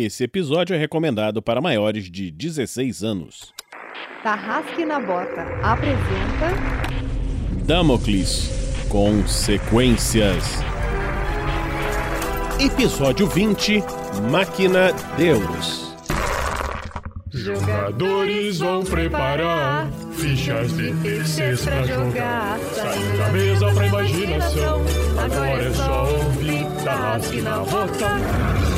Esse episódio é recomendado para maiores de 16 anos. Tarrasque na Bota apresenta Damocles Consequências. Episódio 20 Máquina Deus. Jogadores vão preparar fichas de terceiros pra jogar. Saindo da mesa pra imaginação. Agora é só ouvir Tarrasque na Bota.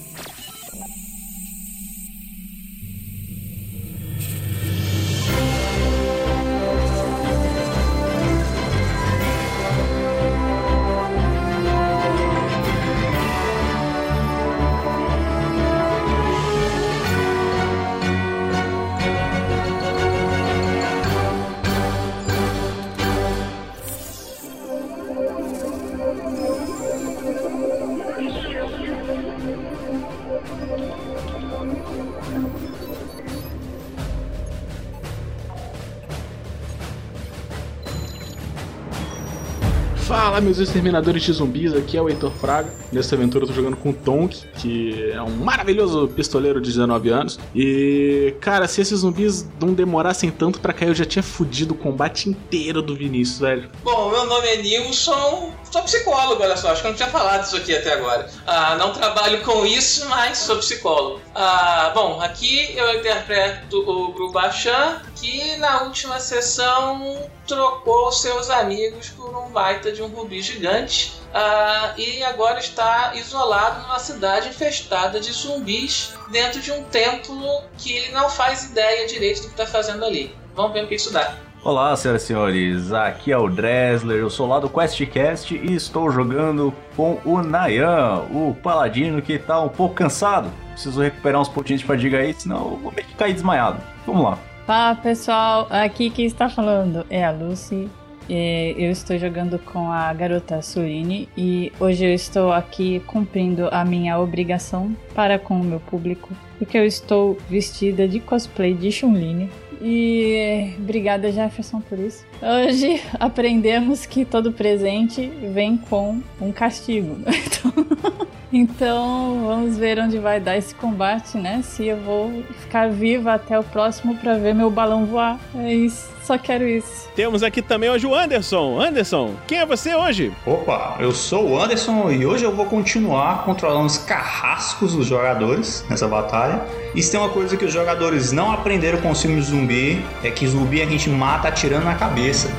Meus exterminadores de zumbis, aqui é o Heitor Fraga. Nessa aventura eu tô jogando com o Tonk, que é um maravilhoso pistoleiro de 19 anos. E, cara, se esses zumbis não demorassem tanto pra cair, eu já tinha fudido o combate inteiro do Vinícius, velho. Bom, meu nome é Nilson, sou psicólogo, olha só, acho que eu não tinha falado isso aqui até agora. Ah, não trabalho com isso, mas sou psicólogo. Ah, bom, aqui eu interpreto o Grubachan, que na última sessão trocou seus amigos por um baita de um rubi gigante ah, e agora está isolado numa cidade infestada de zumbis dentro de um templo que ele não faz ideia direito do que está fazendo ali. Vamos ver o que isso dá. Olá, senhoras e senhores, aqui é o Dresler, eu sou lá do QuestCast e estou jogando com o Nayan, o paladino que tá um pouco cansado. Preciso recuperar uns pontinhos de fadiga aí, senão eu vou meio que cair desmaiado. Vamos lá. Fala pessoal, aqui quem está falando é a Lucy. E Eu estou jogando com a garota Suline e hoje eu estou aqui cumprindo a minha obrigação para com o meu público, porque eu estou vestida de cosplay de Chun-Li. E obrigada Jefferson por isso. Hoje aprendemos que todo presente vem com um castigo. Então, então vamos ver onde vai dar esse combate, né? Se eu vou ficar viva até o próximo para ver meu balão voar. É isso, só quero isso. Temos aqui também hoje o Anderson. Anderson, quem é você hoje? Opa, eu sou o Anderson e hoje eu vou continuar controlando os carrascos dos jogadores nessa batalha. E se tem uma coisa que os jogadores não aprenderam com o filme zumbi, é que zumbi a gente mata atirando na cabeça.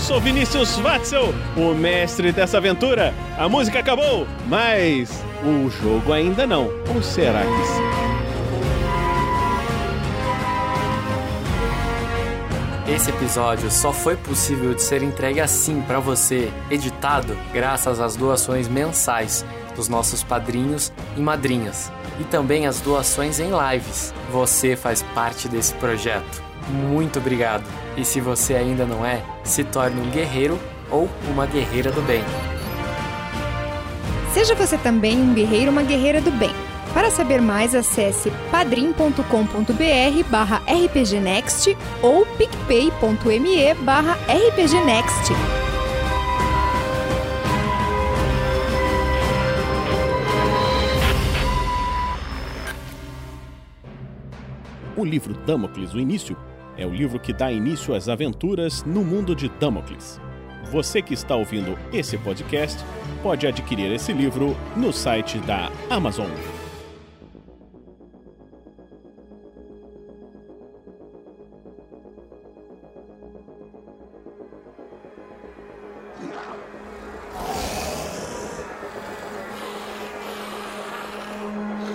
Sou Vinícius Watzel, o mestre dessa aventura. A música acabou, mas o jogo ainda não. Ou será que sim? Esse episódio só foi possível de ser entregue assim para você, editado, graças às doações mensais dos nossos padrinhos e madrinhas e também as doações em lives. Você faz parte desse projeto. Muito obrigado. E se você ainda não é, se torne um guerreiro ou uma guerreira do bem. Seja você também um guerreiro ou uma guerreira do bem. Para saber mais, acesse padrim.com.br barra rpgnext ou picpay.me barra rpgnext. O livro Damocles, o início, é o livro que dá início às aventuras no mundo de Damocles. Você que está ouvindo esse podcast pode adquirir esse livro no site da Amazon.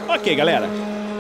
Ok, galera.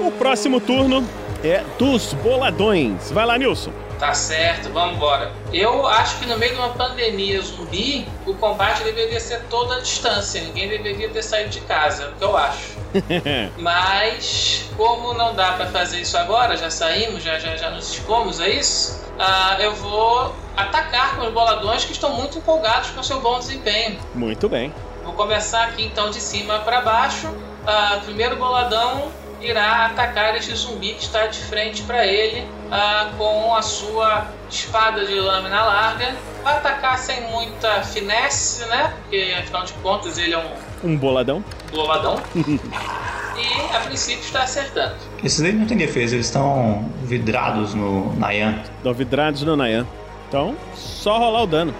O próximo turno é dos boladões. Vai lá, Nilson. Tá certo, vamos embora. Eu acho que no meio de uma pandemia zumbi, o combate deveria ser toda a distância. Ninguém deveria ter saído de casa, é o que eu acho. Mas, como não dá pra fazer isso agora, já saímos, já, já, já nos expomos a isso, ah, eu vou atacar com os boladões que estão muito empolgados com seu bom desempenho. Muito bem. Vou começar aqui então de cima para baixo. Ah, primeiro boladão irá atacar este zumbi que está de frente para ele ah, com a sua espada de lâmina larga. Vai atacar sem muita finesse, né? Porque afinal de contas ele é um Um boladão. boladão. e a princípio está acertando. Esses aí não tem defesa, eles estão vidrados no Nayan. Dão vidrados no Nayan. Então, só rolar o dano.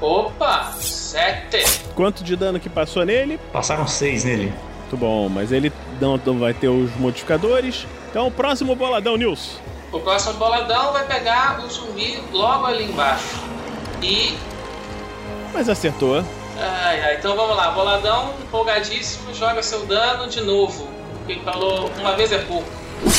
Opa! Sete! Quanto de dano que passou nele? Passaram seis nele. Muito bom, mas ele não, não vai ter os modificadores. Então, o próximo boladão, Nilson. O próximo boladão vai pegar o zumbi logo ali embaixo. E. Mas acertou. Ai, ai, então vamos lá. Boladão, empolgadíssimo, joga seu dano de novo. Ele falou uma vez é pouco.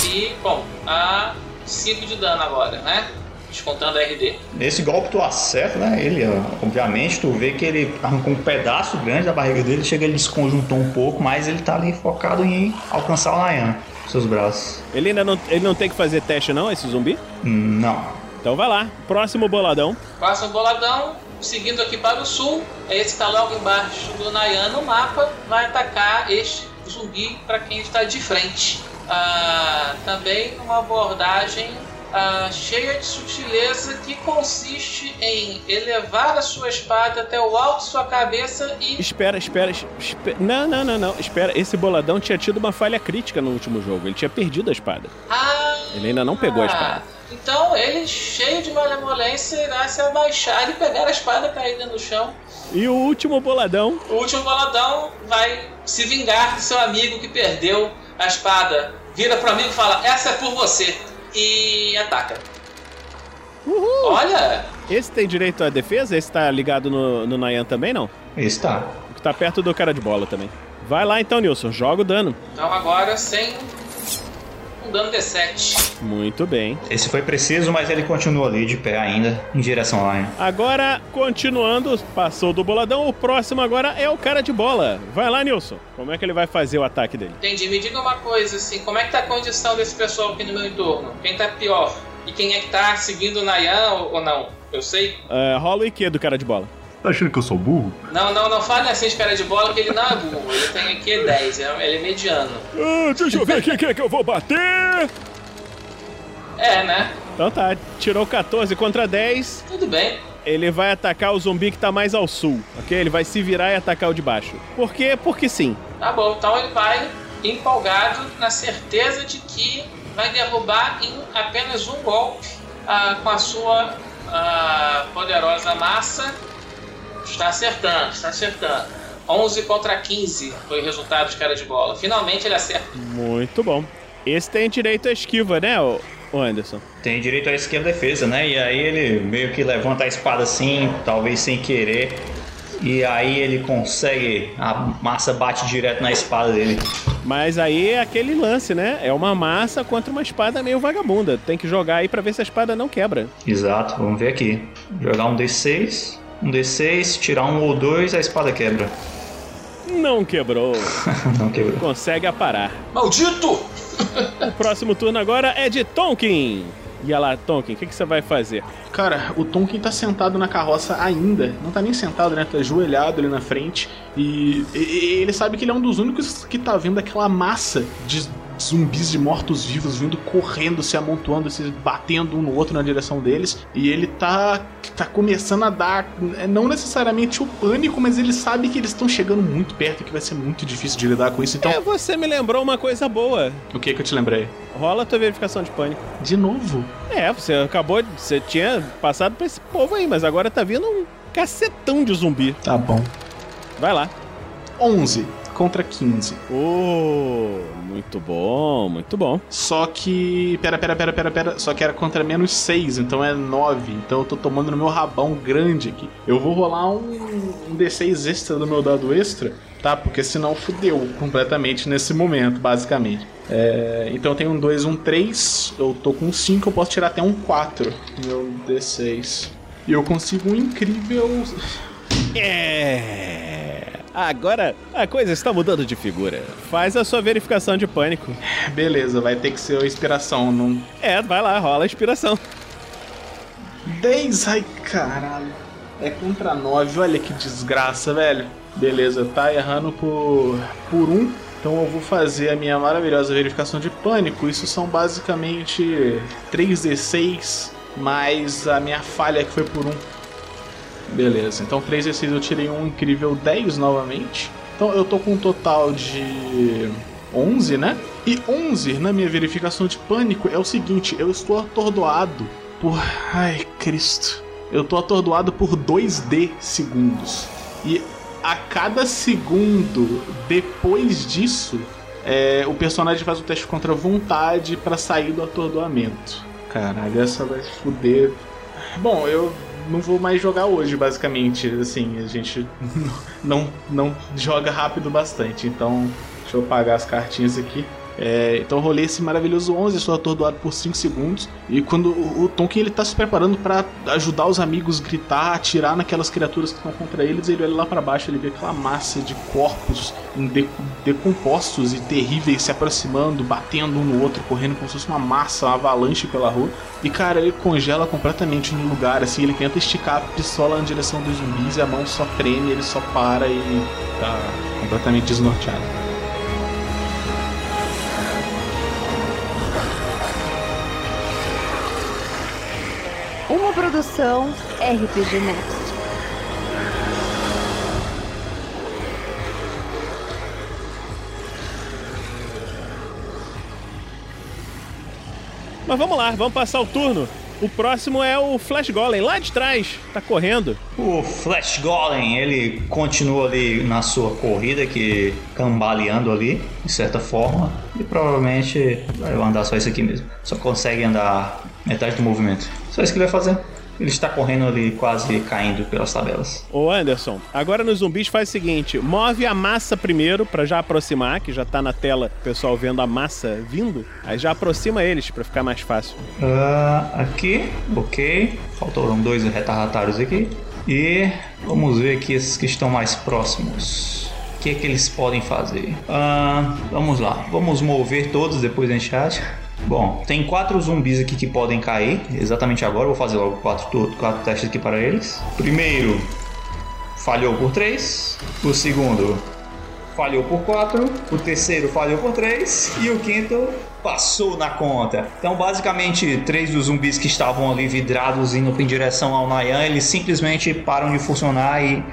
E, bom, a 5 de dano agora, né? Descontando a RD. Nesse golpe tu acerta, né? Ele, obviamente, tu vê que ele arrancou um pedaço grande da barriga dele, chega ele desconjuntou um pouco, mas ele tá ali focado em alcançar o Nayan. com Seus braços. Ele ainda não, ele não tem que fazer teste, não, esse zumbi? Não. Então vai lá. Próximo boladão. Próximo boladão, seguindo aqui para o sul. Esse está logo embaixo do Nayan no mapa. Vai atacar este zumbi para quem está de frente. Ah, também uma abordagem ah, cheia de sutileza que consiste em elevar a sua espada até o alto de sua cabeça e Espera, espera, espera. Não, não, não, não. Espera. Esse boladão tinha tido uma falha crítica no último jogo. Ele tinha perdido a espada. Ah, Ele ainda não pegou a espada. então ele, cheio de malemolência, irá se abaixar e pegar a espada caída no chão. E o último boladão. O último boladão vai se vingar do seu amigo que perdeu a espada. Vira pro amigo e fala: Essa é por você. E ataca. Uhul. Olha! Esse tem direito à defesa? Esse tá ligado no, no Nayan também, não? Esse tá. O que tá perto do cara de bola também. Vai lá então, Nilson. Joga o dano. Então agora sem um dano D7. Muito bem. Esse foi preciso, mas ele continua ali de pé ainda, em direção ao Nayan. Agora, continuando, passou do boladão. O próximo agora é o cara de bola. Vai lá, Nilson. Como é que ele vai fazer o ataque dele? Entendi. Me diga uma coisa assim: como é que tá a condição desse pessoal aqui no meu entorno? Quem tá pior? E quem é que tá seguindo o Nayan ou, não? Eu sei. É, rola o IQ do cara de bola. Tá achando que eu sou burro? Não, não, não fale assim de cara de bola que ele não é burro. Ele tem aqui 10, é- ele é mediano. Ah, deixa eu ver aqui quem é que eu vou bater. É, né? Então tá, tirou 14 contra 10. Tudo bem. Ele vai atacar o zumbi que tá mais ao sul, ok? Ele vai se virar e atacar o de baixo. Por quê? Porque sim. Tá bom, então ele vai empolgado na certeza de que vai derrubar em apenas um golpe ah, com a sua ah, poderosa massa. Está acertando, está acertando. 11 contra 15 foi o resultado de cara de bola. Finalmente ele acerta. Muito bom. Esse tem direito à esquiva, né, ô Anderson? Tem direito à esquerda defesa, né? E aí ele meio que levanta a espada assim, talvez sem querer. E aí ele consegue. A massa bate direto na espada dele. Mas aí é aquele lance, né? É uma massa contra uma espada meio vagabunda. Tem que jogar aí pra ver se a espada não quebra. Exato, vamos ver aqui. Jogar um D6. Um D6, tirar um ou dois, a espada quebra. Não quebrou. Não quebrou. Consegue aparar. Maldito! O próximo turno agora é de Tonkin. E olha lá, Tonkin, o que, que você vai fazer? Cara, o Tonkin tá sentado na carroça ainda. Não tá nem sentado, né? Tá ajoelhado ali na frente. E, e- e ele sabe que ele é um dos únicos que tá vendo aquela massa de zumbis de mortos-vivos vindo correndo, se amontoando, se batendo um no outro na direção deles. E ele tá, tá começando a dar, é, não necessariamente o pânico, mas ele sabe que eles estão chegando muito perto e que vai ser muito difícil de lidar com isso. Então, É, você me lembrou uma coisa boa. o que que eu te lembrei? Rola a tua verificação de pânico. De novo? É, você acabou de. Você tinha passado pra esse povo aí, mas agora tá vindo um cacetão de zumbi. Tá bom. Vai lá. 11 contra 15. Oh, muito bom, muito bom. Só que. Pera, pera, pera, pera, pera. Só que era contra menos 6, então é 9. Então eu tô tomando no meu rabão grande aqui. Eu vou rolar um, um D6 extra do meu dado extra, tá? Porque senão fudeu completamente nesse momento, basicamente. É, então eu tenho um 2, um 3. Eu tô com um 5, eu posso tirar até um 4. Meu D6. E eu consigo um incrível. É. Agora a coisa está mudando de figura. Faz a sua verificação de pânico. Beleza, vai ter que ser a inspiração. Não... É, vai lá, rola a inspiração. 10. Ai, caralho. É contra 9. Olha que desgraça, velho. Beleza, tá errando por, por um. Então eu vou fazer a minha maravilhosa verificação de pânico. Isso são basicamente 3d6 mais a minha falha que foi por um. Beleza, então 3d6 eu tirei um incrível 10 novamente. Então eu tô com um total de 11, né? E 11 na minha verificação de pânico é o seguinte: eu estou atordoado por. Ai, Cristo. Eu tô atordoado por 2D segundos. E a cada segundo depois disso, é, o personagem faz o teste contra vontade para sair do atordoamento. Caralho, essa vai se fuder. Bom, eu não vou mais jogar hoje, basicamente. Assim, a gente não, não joga rápido bastante. Então, deixa eu pagar as cartinhas aqui. É, então eu rolei esse maravilhoso 11, sou atordoado por 5 segundos. E quando o, o Tonkin ele tá se preparando para ajudar os amigos, gritar, atirar naquelas criaturas que estão contra eles, ele olha lá para baixo, ele vê aquela massa de corpos de, decompostos e terríveis se aproximando, batendo um no outro, correndo como se fosse uma massa, uma avalanche pela rua. E cara, ele congela completamente no lugar, assim, ele tenta esticar a pistola na direção dos zumbis e a mão só treme, ele só para e tá completamente desnorteado. Uma produção RPG Next. Mas vamos lá, vamos passar o turno. O próximo é o Flash Golem, lá de trás, tá correndo. O Flash Golem, ele continua ali na sua corrida, que cambaleando ali, de certa forma, e provavelmente vai andar só isso aqui mesmo. Só consegue andar metade do movimento. Só isso que ele vai fazer. Ele está correndo ali, quase caindo pelas tabelas. Ô Anderson, agora nos zumbis faz o seguinte: move a massa primeiro para já aproximar, que já tá na tela o pessoal vendo a massa vindo. Aí já aproxima eles para ficar mais fácil. Uh, aqui, ok. Faltaram dois retardatários aqui. E vamos ver aqui esses que estão mais próximos. O que é que eles podem fazer? Uh, vamos lá, vamos mover todos depois da chat. Bom, tem quatro zumbis aqui que podem cair. Exatamente agora, vou fazer logo quatro, quatro testes aqui para eles. Primeiro, falhou por três. O segundo, falhou por quatro. O terceiro, falhou por três. E o quinto, passou na conta. Então, basicamente, três dos zumbis que estavam ali vidrados indo em direção ao Nayan, eles simplesmente param de funcionar e,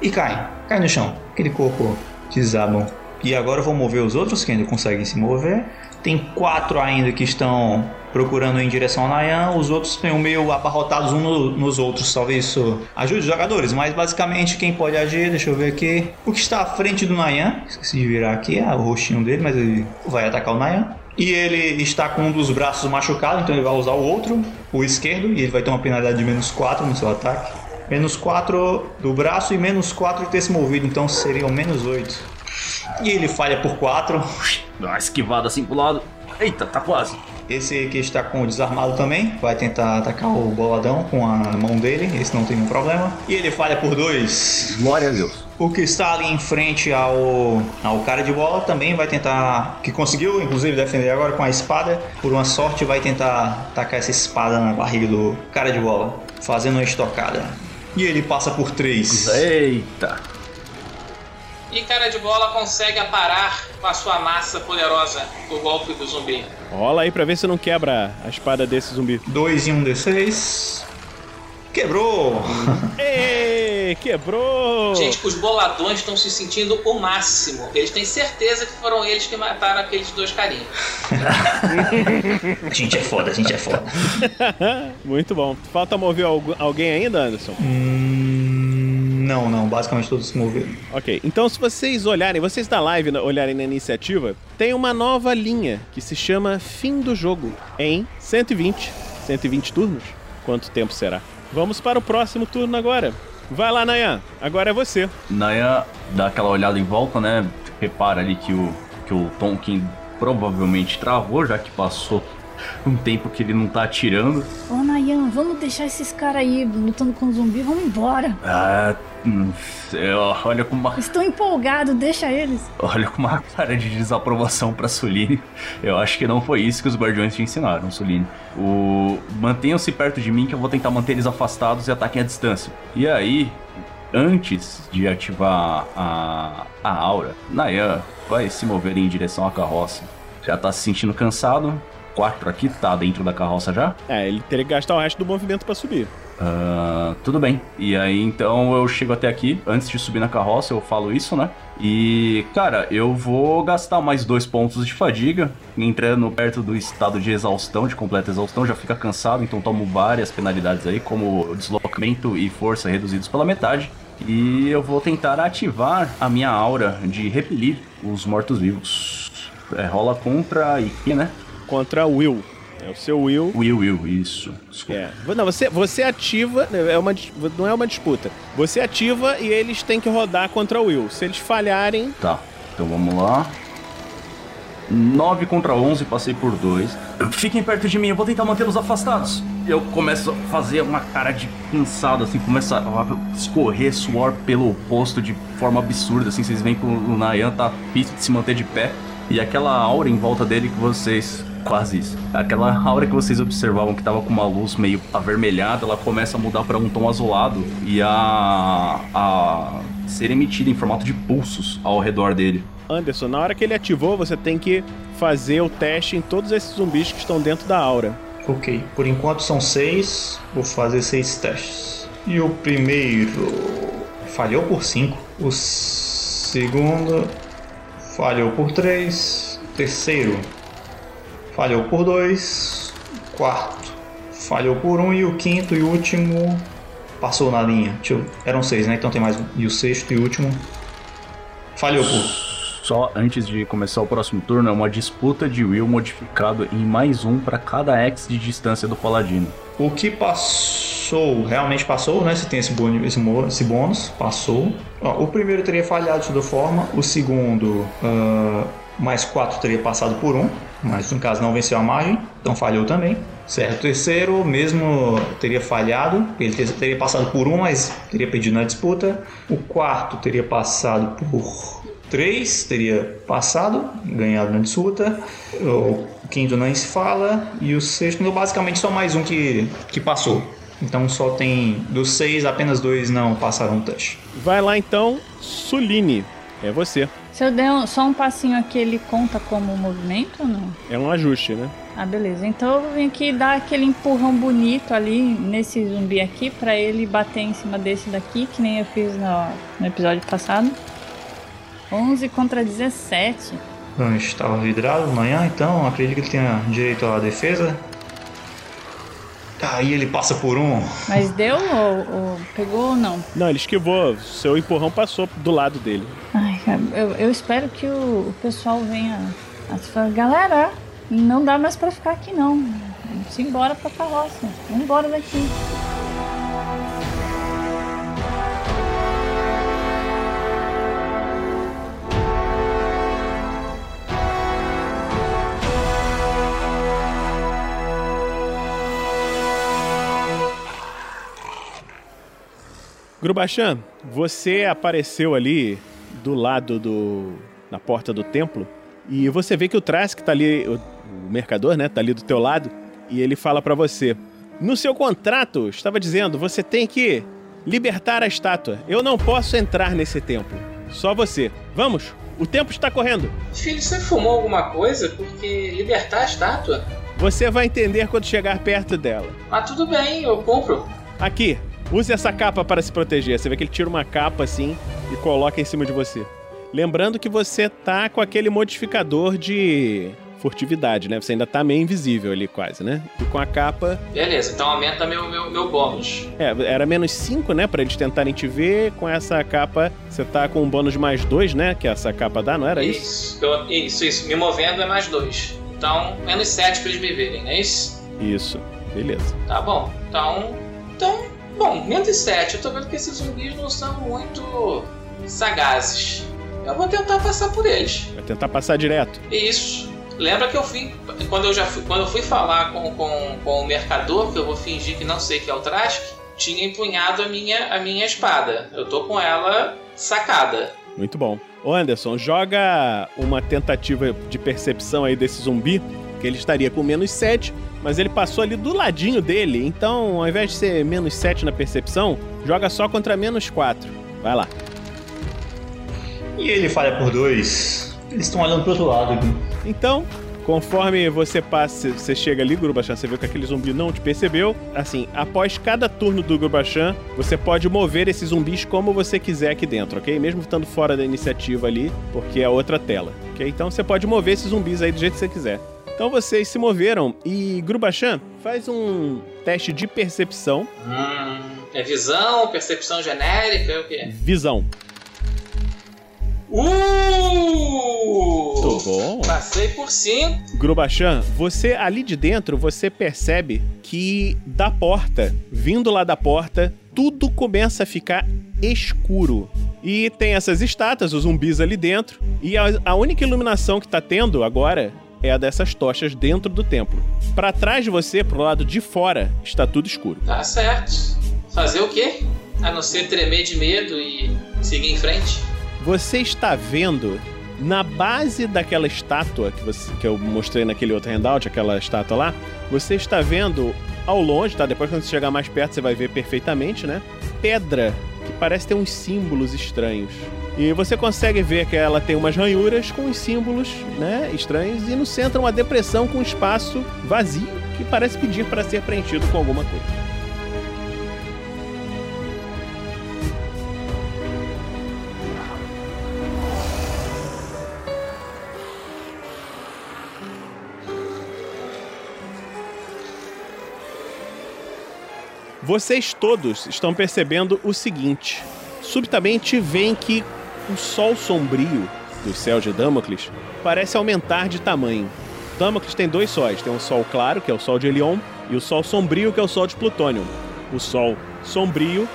e caem. Caem no chão. Aquele corpo desabam. E agora eu vou mover os outros que ainda conseguem se mover. Tem quatro ainda que estão procurando em direção ao Nayan, os outros estão meio abarrotados uns no, nos outros. Talvez isso ajude os jogadores, mas basicamente quem pode agir, deixa eu ver aqui. O que está à frente do Nayan, esqueci de virar aqui, é o rostinho dele, mas ele vai atacar o Nayan. E ele está com um dos braços machucado, então ele vai usar o outro, o esquerdo, e ele vai ter uma penalidade de menos 4 no seu ataque. Menos 4 do braço e menos 4 de ter se movido, então seriam menos 8. E ele falha por 4. Dá uma esquivada assim pro lado. Eita, tá quase. Esse aqui está com o desarmado também. Vai tentar atacar o boladão com a mão dele. Esse não tem nenhum problema. E ele falha por 2. Glória a Deus. O que está ali em frente ao, ao cara de bola também vai tentar. Que conseguiu, inclusive, defender agora com a espada. Por uma sorte, vai tentar atacar essa espada na barriga do cara de bola. Fazendo uma estocada. E ele passa por 3. Eita. E cara de bola consegue aparar com a sua massa poderosa o golpe do zumbi. Rola aí pra ver se não quebra a espada desse zumbi. 2 e 1 um D6. Quebrou! Ê, quebrou! Gente, os boladões estão se sentindo o máximo. Eles têm certeza que foram eles que mataram aqueles dois carinhos. a gente é foda, a gente é foda. Muito bom. Falta mover alguém ainda, Anderson? Hum, não, não. Basicamente todos se moveram. Ok. Então, se vocês olharem, vocês da live olharem na iniciativa, tem uma nova linha que se chama Fim do Jogo em 120. 120 turnos? Quanto tempo será? Vamos para o próximo turno agora. Vai lá, Nayan. Agora é você. Nayan dá aquela olhada em volta, né? Repara ali que o, que o Tonkin provavelmente travou, já que passou um tempo que ele não tá atirando. Ô Nayan, vamos deixar esses caras aí lutando com zumbi, vamos embora. Ah, olha com uma, Estou empolgado, deixa eles. olha com uma cara de desaprovação pra Suline. Eu acho que não foi isso que os guardiões te ensinaram, Suline. O mantenham-se perto de mim que eu vou tentar manter eles afastados e ataquem à distância. E aí, antes de ativar a, a aura, Nayan vai se mover em direção à carroça. Já tá se sentindo cansado? Quatro aqui, tá dentro da carroça já? É, ele teria que gastar o resto do movimento pra subir. Ah, tudo bem. E aí então eu chego até aqui. Antes de subir na carroça, eu falo isso, né? E, cara, eu vou gastar mais dois pontos de fadiga, entrando perto do estado de exaustão, de completa exaustão, já fica cansado, então tomo várias penalidades aí, como deslocamento e força reduzidos pela metade. E eu vou tentar ativar a minha aura de repelir os mortos-vivos. É, rola contra que, né? Contra Will. É o seu Will. Will, Will, isso. Desculpa. É. Não, você, você ativa. É uma, não é uma disputa. Você ativa e eles têm que rodar contra o Will. Se eles falharem. Tá, então vamos lá. 9 contra 11, passei por 2. Fiquem perto de mim, eu vou tentar mantê-los afastados. Eu começo a fazer uma cara de cansado, assim, começa a escorrer suor pelo rosto de forma absurda, assim, vocês veem que o Nayan tá difícil de se manter de pé. E aquela aura em volta dele que vocês. Quase isso. Aquela aura que vocês observavam que tava com uma luz meio avermelhada, ela começa a mudar para um tom azulado e a. a ser emitida em formato de pulsos ao redor dele. Anderson, na hora que ele ativou, você tem que fazer o teste em todos esses zumbis que estão dentro da aura. Ok, por enquanto são seis. Vou fazer seis testes. E o primeiro falhou por cinco. O segundo falhou por três. Terceiro falhou por dois. Quarto falhou por um. E o quinto e último passou na linha. Eu- Eram seis, né? Então tem mais um. E o sexto e último falhou por. Só antes de começar o próximo turno, é uma disputa de Will modificado em mais um para cada X de distância do Paladino. O que passou, realmente passou, né? Se tem esse bônus, esse, bônus, passou. Ó, o primeiro teria falhado de toda forma, o segundo, ah, mais 4 teria passado por 1, mas no caso não venceu a margem, então falhou também. Certo, o terceiro mesmo teria falhado, ele ter- teria passado por 1, mas teria perdido na disputa. O quarto teria passado por 3 teria passado, ganhado na disputa. O quinto nem se fala. E o sexto, não, basicamente só mais um que, que passou. Então só tem dos seis, apenas dois não passaram o teste. Vai lá então, Suline. É você. Se eu der um- só um passinho aqui, ele conta como movimento ou não? É um ajuste, né? Ah, beleza. Então eu vim aqui dar aquele empurrão bonito ali nesse zumbi aqui pra ele bater em cima desse daqui, que nem eu fiz no, no episódio passado. 11 contra 17. Então, estava vidrado amanhã, então acredito que ele tenha direito à defesa. Aí ele passa por um. Mas deu ou, ou pegou ou não? Não, ele esquivou. Seu empurrão passou do lado dele. Cara, eu, eu espero que o, o pessoal venha a falar, galera, não dá mais pra ficar aqui não. Vamos embora pra carroça. Vamos embora daqui. Grubachan, você apareceu ali do lado do na porta do templo e você vê que o Trask tá ali, o, o mercador, né, tá ali do teu lado e ele fala pra você: "No seu contrato estava dizendo, você tem que libertar a estátua. Eu não posso entrar nesse templo. Só você. Vamos. O tempo está correndo. Filho, você fumou alguma coisa? Porque libertar a estátua? Você vai entender quando chegar perto dela. Mas tudo bem, eu compro. Aqui, use essa capa para se proteger. Você vê que ele tira uma capa assim e coloca em cima de você. Lembrando que você tá com aquele modificador de furtividade, né? Você ainda tá meio invisível ali quase, né? E com a capa, Beleza, então aumenta meu, meu, meu bônus. é, era menos 5, né, Pra eles tentarem te ver. Com essa capa, você tá com um bônus de mais 2, né, que essa capa dá, não era isso? Isso, eu- isso, isso. Me movendo é mais dois. Então, menos sete pra eles me verem, não é isso? Isso. Beleza. Tá bom. Então. Então, bom, menos sete. Eu tô vendo que esses zumbis não são muito sagazes. Eu vou tentar passar por eles. Vai tentar passar direto. Isso. Lembra que eu fui. Quando eu já fui, quando eu fui falar com, com, com o mercador, que eu vou fingir que não sei que é o Trask, tinha empunhado a minha, a minha espada. Eu tô com ela sacada. Muito bom. Ô Anderson, joga uma tentativa de percepção aí desse zumbi, que ele estaria com menos 7, mas ele passou ali do ladinho dele, então ao invés de ser menos 7 na percepção, joga só contra menos 4. Vai lá. E ele falha por dois. Eles estão olhando pro outro lado aqui. Então, conforme você passa, você chega ali, Grubachan, você vê que aquele zumbi não te percebeu. Assim, após cada turno do Grubachan, você pode mover esses zumbis como você quiser aqui dentro, ok? Mesmo estando fora da iniciativa ali, porque é outra tela, ok? Então você pode mover esses zumbis aí do jeito que você quiser. Então vocês se moveram e Grubachan faz um teste de percepção. Hum, é visão, percepção genérica, é o quê? Visão. Uh! Muito bom. Passei por 5. Grubachan, você ali de dentro, você percebe que da porta, vindo lá da porta, tudo começa a ficar escuro. E tem essas estátuas, os zumbis ali dentro. E a, a única iluminação que tá tendo agora é a dessas tochas dentro do templo. Para trás de você, pro lado de fora, está tudo escuro. Tá certo. Fazer o quê? A não ser tremer de medo e seguir em frente? Você está vendo na base daquela estátua que, você, que eu mostrei naquele outro handout, aquela estátua lá, você está vendo ao longe, tá? Depois quando você chegar mais perto você vai ver perfeitamente, né? Pedra que parece ter uns símbolos estranhos. E você consegue ver que ela tem umas ranhuras com os símbolos, né, estranhos e no centro uma depressão com um espaço vazio que parece pedir para ser preenchido com alguma coisa. Vocês todos estão percebendo o seguinte: subitamente veem que o sol sombrio do céu de Damocles parece aumentar de tamanho. Damocles tem dois sóis: tem o sol claro, que é o sol de Elion, e o sol sombrio, que é o sol de Plutônio. O sol sombrio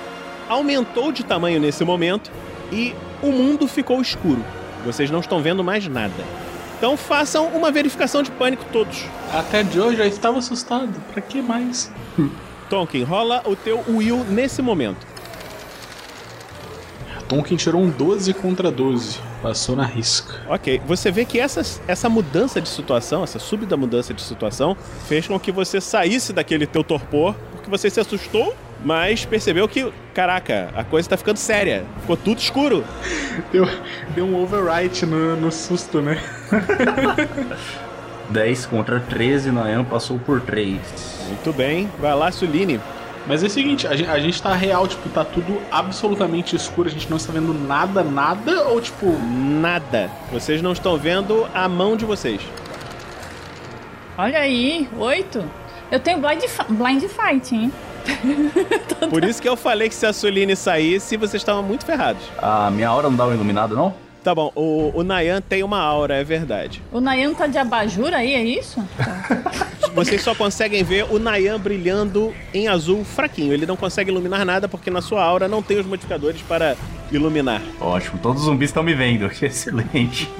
aumentou de tamanho nesse momento e o mundo ficou escuro. Vocês não estão vendo mais nada. Então façam uma verificação de pânico todos. Até de hoje eu estava assustado. Pra que mais? Tonkin, rola o teu Will nesse momento. Tonkin tirou um 12 contra 12. Passou na risca. Ok, você vê que essa, essa mudança de situação, essa súbita mudança de situação, fez com que você saísse daquele teu torpor, porque você se assustou, mas percebeu que, caraca, a coisa tá ficando séria. Ficou tudo escuro. Deu, deu um overwrite no, no susto, né? 10 contra 13, Nayan passou por 3. Muito bem, vai lá, Suline. Mas é o seguinte, a gente, a gente tá real, tipo, tá tudo absolutamente escuro, a gente não está vendo nada, nada, ou tipo. Nada. Vocês não estão vendo a mão de vocês. Olha aí, oito. Eu tenho blind, blind fight, hein? Por isso que eu falei que se a Suline saísse, vocês estavam muito ferrados. A minha aura não dá um iluminado, não? Tá bom, o, o Nayan tem uma aura, é verdade. O Nayan tá de abajur aí, é isso? Vocês só conseguem ver o Nayan brilhando em azul fraquinho. Ele não consegue iluminar nada porque na sua aura não tem os modificadores para iluminar. Ótimo, todos os zumbis estão me vendo. Excelente.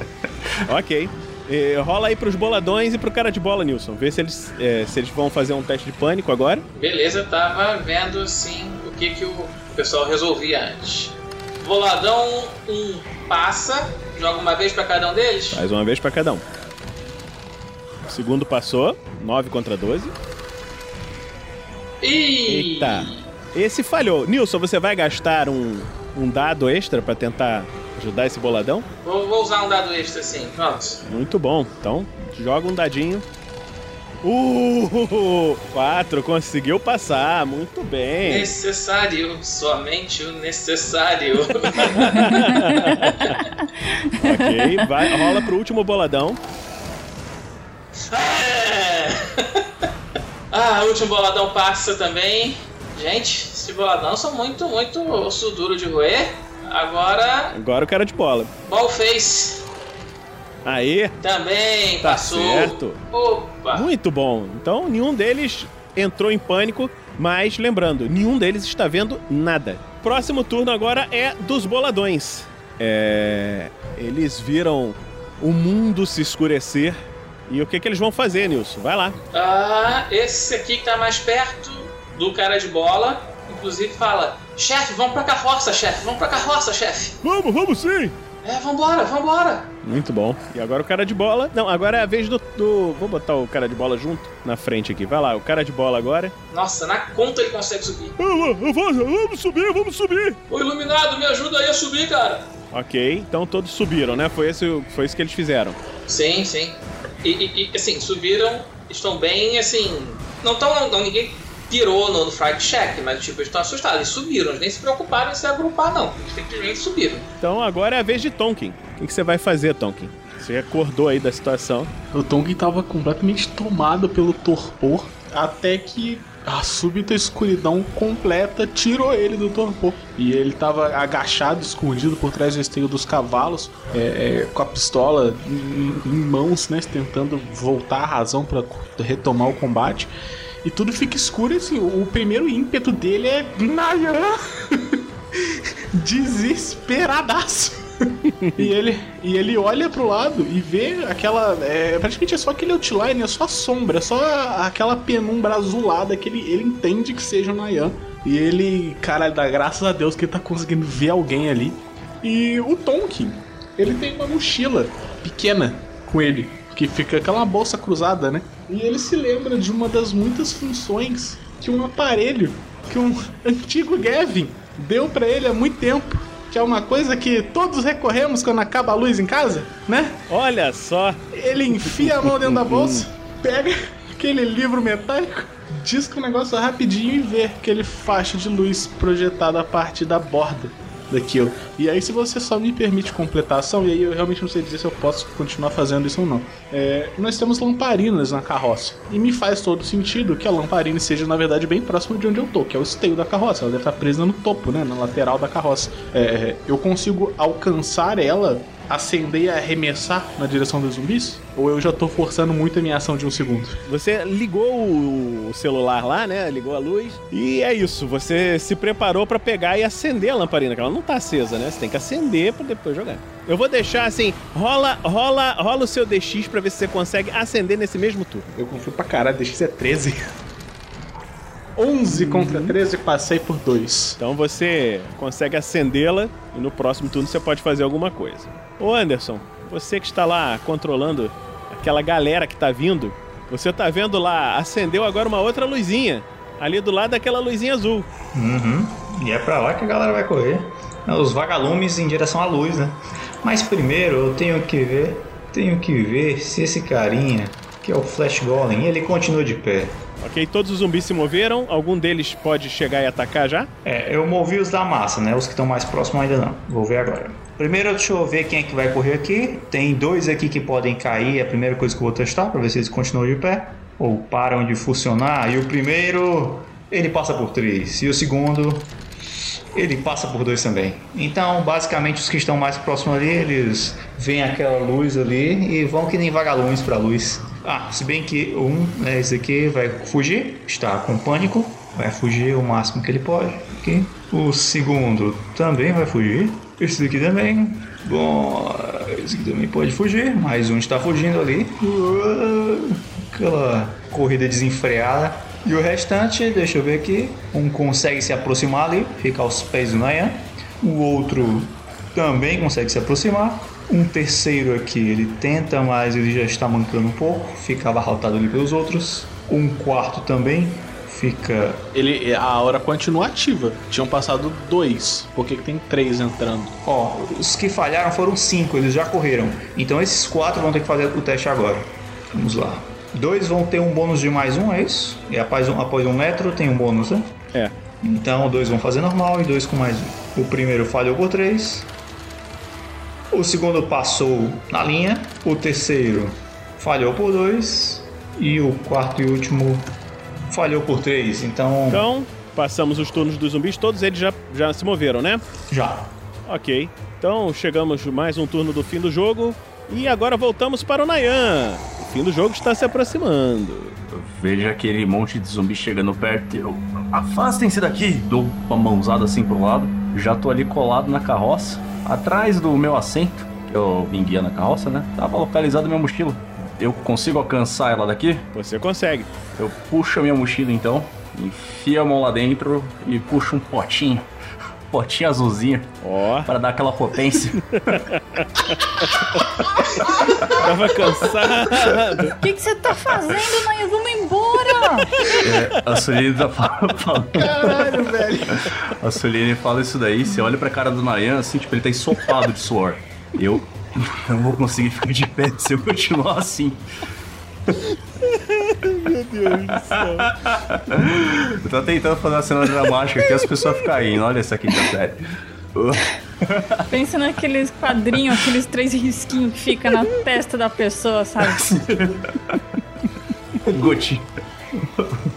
ok. E rola aí pros boladões e pro cara de bola, Nilson. Vê se eles, é, se eles vão fazer um teste de pânico agora. Beleza, eu tava vendo sim o que, que o pessoal resolvia antes. Boladão 1 um passa, joga uma vez pra cada um deles. Mais uma vez pra cada um. O segundo passou, 9 contra 12. Ih! Eita! Esse falhou. Nilson, você vai gastar um, um dado extra pra tentar ajudar esse boladão? Vou, vou usar um dado extra sim, pronto. Muito bom. Então, joga um dadinho. Uh! 4, conseguiu passar, muito bem. Necessário, somente o necessário. ok, vai, rola pro último boladão. Ah, o último boladão passa também. Gente, esses boladão são muito, muito osso duro de roer. Agora. Agora o cara de bola. Ball face. Aí. Também Tá passou. certo. Opa! Muito bom. Então, nenhum deles entrou em pânico, mas lembrando, nenhum deles está vendo nada. Próximo turno agora é dos boladões. É... Eles viram o mundo se escurecer. E o que, que eles vão fazer, Nilson? Vai lá. Ah, esse aqui que tá mais perto do cara de bola, inclusive fala: chefe, vamos pra carroça, chefe, vamos pra carroça, chefe. Vamos, vamos sim. É, vambora, vambora. Muito bom. E agora o cara de bola. Não, agora é a vez do, do. Vou botar o cara de bola junto na frente aqui. Vai lá, o cara de bola agora. Nossa, na conta ele consegue subir. Ah, vamos subir, vamos subir. Ô iluminado, me ajuda aí a subir, cara. Ok, então todos subiram, né? Foi, esse, foi isso que eles fizeram. Sim, sim. E, e, e, assim, subiram, estão bem, assim. Não estão. Não, ninguém pirou no, no fright check, mas tipo, eles estão assustados. Eles subiram, eles nem se preocuparam em se agrupar, não. Eles simplesmente subiram. Então agora é a vez de Tonkin. O que, você vai fazer, Tonkin? Você acordou aí da situação. O Tonkin tava completamente tomado pelo torpor, até que a súbita escuridão completa tirou ele do torpor. E ele tava agachado, escondido por trás do esteio dos cavalos, é, é, com a pistola em, em mãos, né? Tentando voltar à razão para retomar o combate. E tudo fica escuro assim. O primeiro ímpeto dele é. Nayan! Desesperadaço! e, ele, e ele olha pro lado e vê aquela. É, praticamente é só aquele outline, é só a sombra, é só aquela penumbra azulada que ele, ele entende que seja o Nayan. E ele, cara, dá graças a Deus que ele tá conseguindo ver alguém ali. E o Tonkin, ele tem uma mochila pequena com ele, que fica aquela bolsa cruzada, né? E ele se lembra de uma das muitas funções que um aparelho que um antigo Gavin deu para ele há muito tempo que é uma coisa que todos recorremos quando acaba a luz em casa, né? Olha só! Ele enfia a mão dentro da bolsa, pega aquele livro metálico, disca o negócio rapidinho e vê aquele faixa de luz projetada a partir da borda daquilo. E aí, se você só me permite completação, e aí eu realmente não sei dizer se eu posso continuar fazendo isso ou não. É, nós temos lamparinas na carroça. E me faz todo sentido que a lamparina seja, na verdade, bem próximo de onde eu tô, que é o esteio da carroça. Ela deve estar presa no topo, né? Na lateral da carroça. É, eu consigo alcançar ela acender e arremessar na direção dos zumbis? Ou eu já tô forçando muito a minha ação de um segundo? Você ligou o celular lá, né? Ligou a luz. E é isso. Você se preparou para pegar e acender a lamparina, que ela não tá acesa, né? Você tem que acender para depois jogar. Eu vou deixar assim, rola, rola, rola o seu DX para ver se você consegue acender nesse mesmo turno. Eu confio pra caralho, DX é 13. 11 contra 13, passei por 2. Então você consegue acendê-la e no próximo turno você pode fazer alguma coisa. Ô Anderson, você que está lá controlando aquela galera que tá vindo, você tá vendo lá, acendeu agora uma outra luzinha. Ali do lado daquela luzinha azul. Uhum. E é pra lá que a galera vai correr. Os vagalumes em direção à luz, né? Mas primeiro eu tenho que ver. Tenho que ver se esse carinha, que é o Flash Golem, ele continua de pé. Ok, todos os zumbis se moveram. Algum deles pode chegar e atacar já? É, eu movi os da massa, né? Os que estão mais próximos ainda não. Vou ver agora. Primeiro deixa eu ver quem é que vai correr aqui. Tem dois aqui que podem cair, é a primeira coisa que eu vou testar para ver se eles continuam de pé ou param de funcionar. E o primeiro, ele passa por três. E o segundo, ele passa por dois também. Então, basicamente, os que estão mais próximos ali, eles veem aquela luz ali e vão que nem vagalumes para luz. Ah, se bem que um, né, esse aqui vai fugir, está com pânico, vai fugir o máximo que ele pode. Aqui. O segundo também vai fugir. Esse daqui também. Bom, esse aqui também pode fugir. Mais um está fugindo ali. Aquela corrida desenfreada. E o restante, deixa eu ver aqui. Um consegue se aproximar ali, fica aos pés do Nayan. O outro também consegue se aproximar. Um terceiro aqui, ele tenta, mas ele já está mancando um pouco, fica abarrotado ali pelos outros. Um quarto também fica. Ele, a hora continua ativa. Tinham passado dois. Por que, que tem três entrando? Ó, os que falharam foram cinco, eles já correram. Então esses quatro vão ter que fazer o teste agora. Vamos lá. Dois vão ter um bônus de mais um, é isso? E após um, após um metro tem um bônus, né? É. Então dois vão fazer normal e dois com mais um. O primeiro falhou por três. O segundo passou na linha. O terceiro falhou por dois. E o quarto e último falhou por três. Então. Então, passamos os turnos dos zumbis. Todos eles já, já se moveram, né? Já. Ok. Então chegamos mais um turno do fim do jogo. E agora voltamos para o Nayan. O fim do jogo está se aproximando. Veja aquele monte de zumbi chegando perto. Eu... Afastem-se daqui! Dou uma mãozada assim pro lado. Já tô ali colado na carroça, atrás do meu assento. Eu vim guiando a carroça, né? Tava localizada minha mochila. Eu consigo alcançar ela daqui? Você consegue. Eu puxo a minha mochila então, enfio a mão lá dentro e puxo um potinho. Potinho azulzinho. Ó. Pra dar aquela potência. Tava cansado. O que que você tá fazendo, Nayan? Vamos embora! É, a Suline tá falando. Caralho, velho. A Suline fala isso daí, você olha pra cara do Nayan assim, tipo, ele tá ensopado de suor. Eu não vou conseguir ficar de pé se eu continuar assim. Meu Deus do céu. Eu tô tentando fazer uma cena dramática aqui, as pessoas ficam rindo. Olha essa quinta série. Pensa naqueles quadrinhos, aqueles três risquinhos que fica na testa da pessoa, sabe? Gotinha.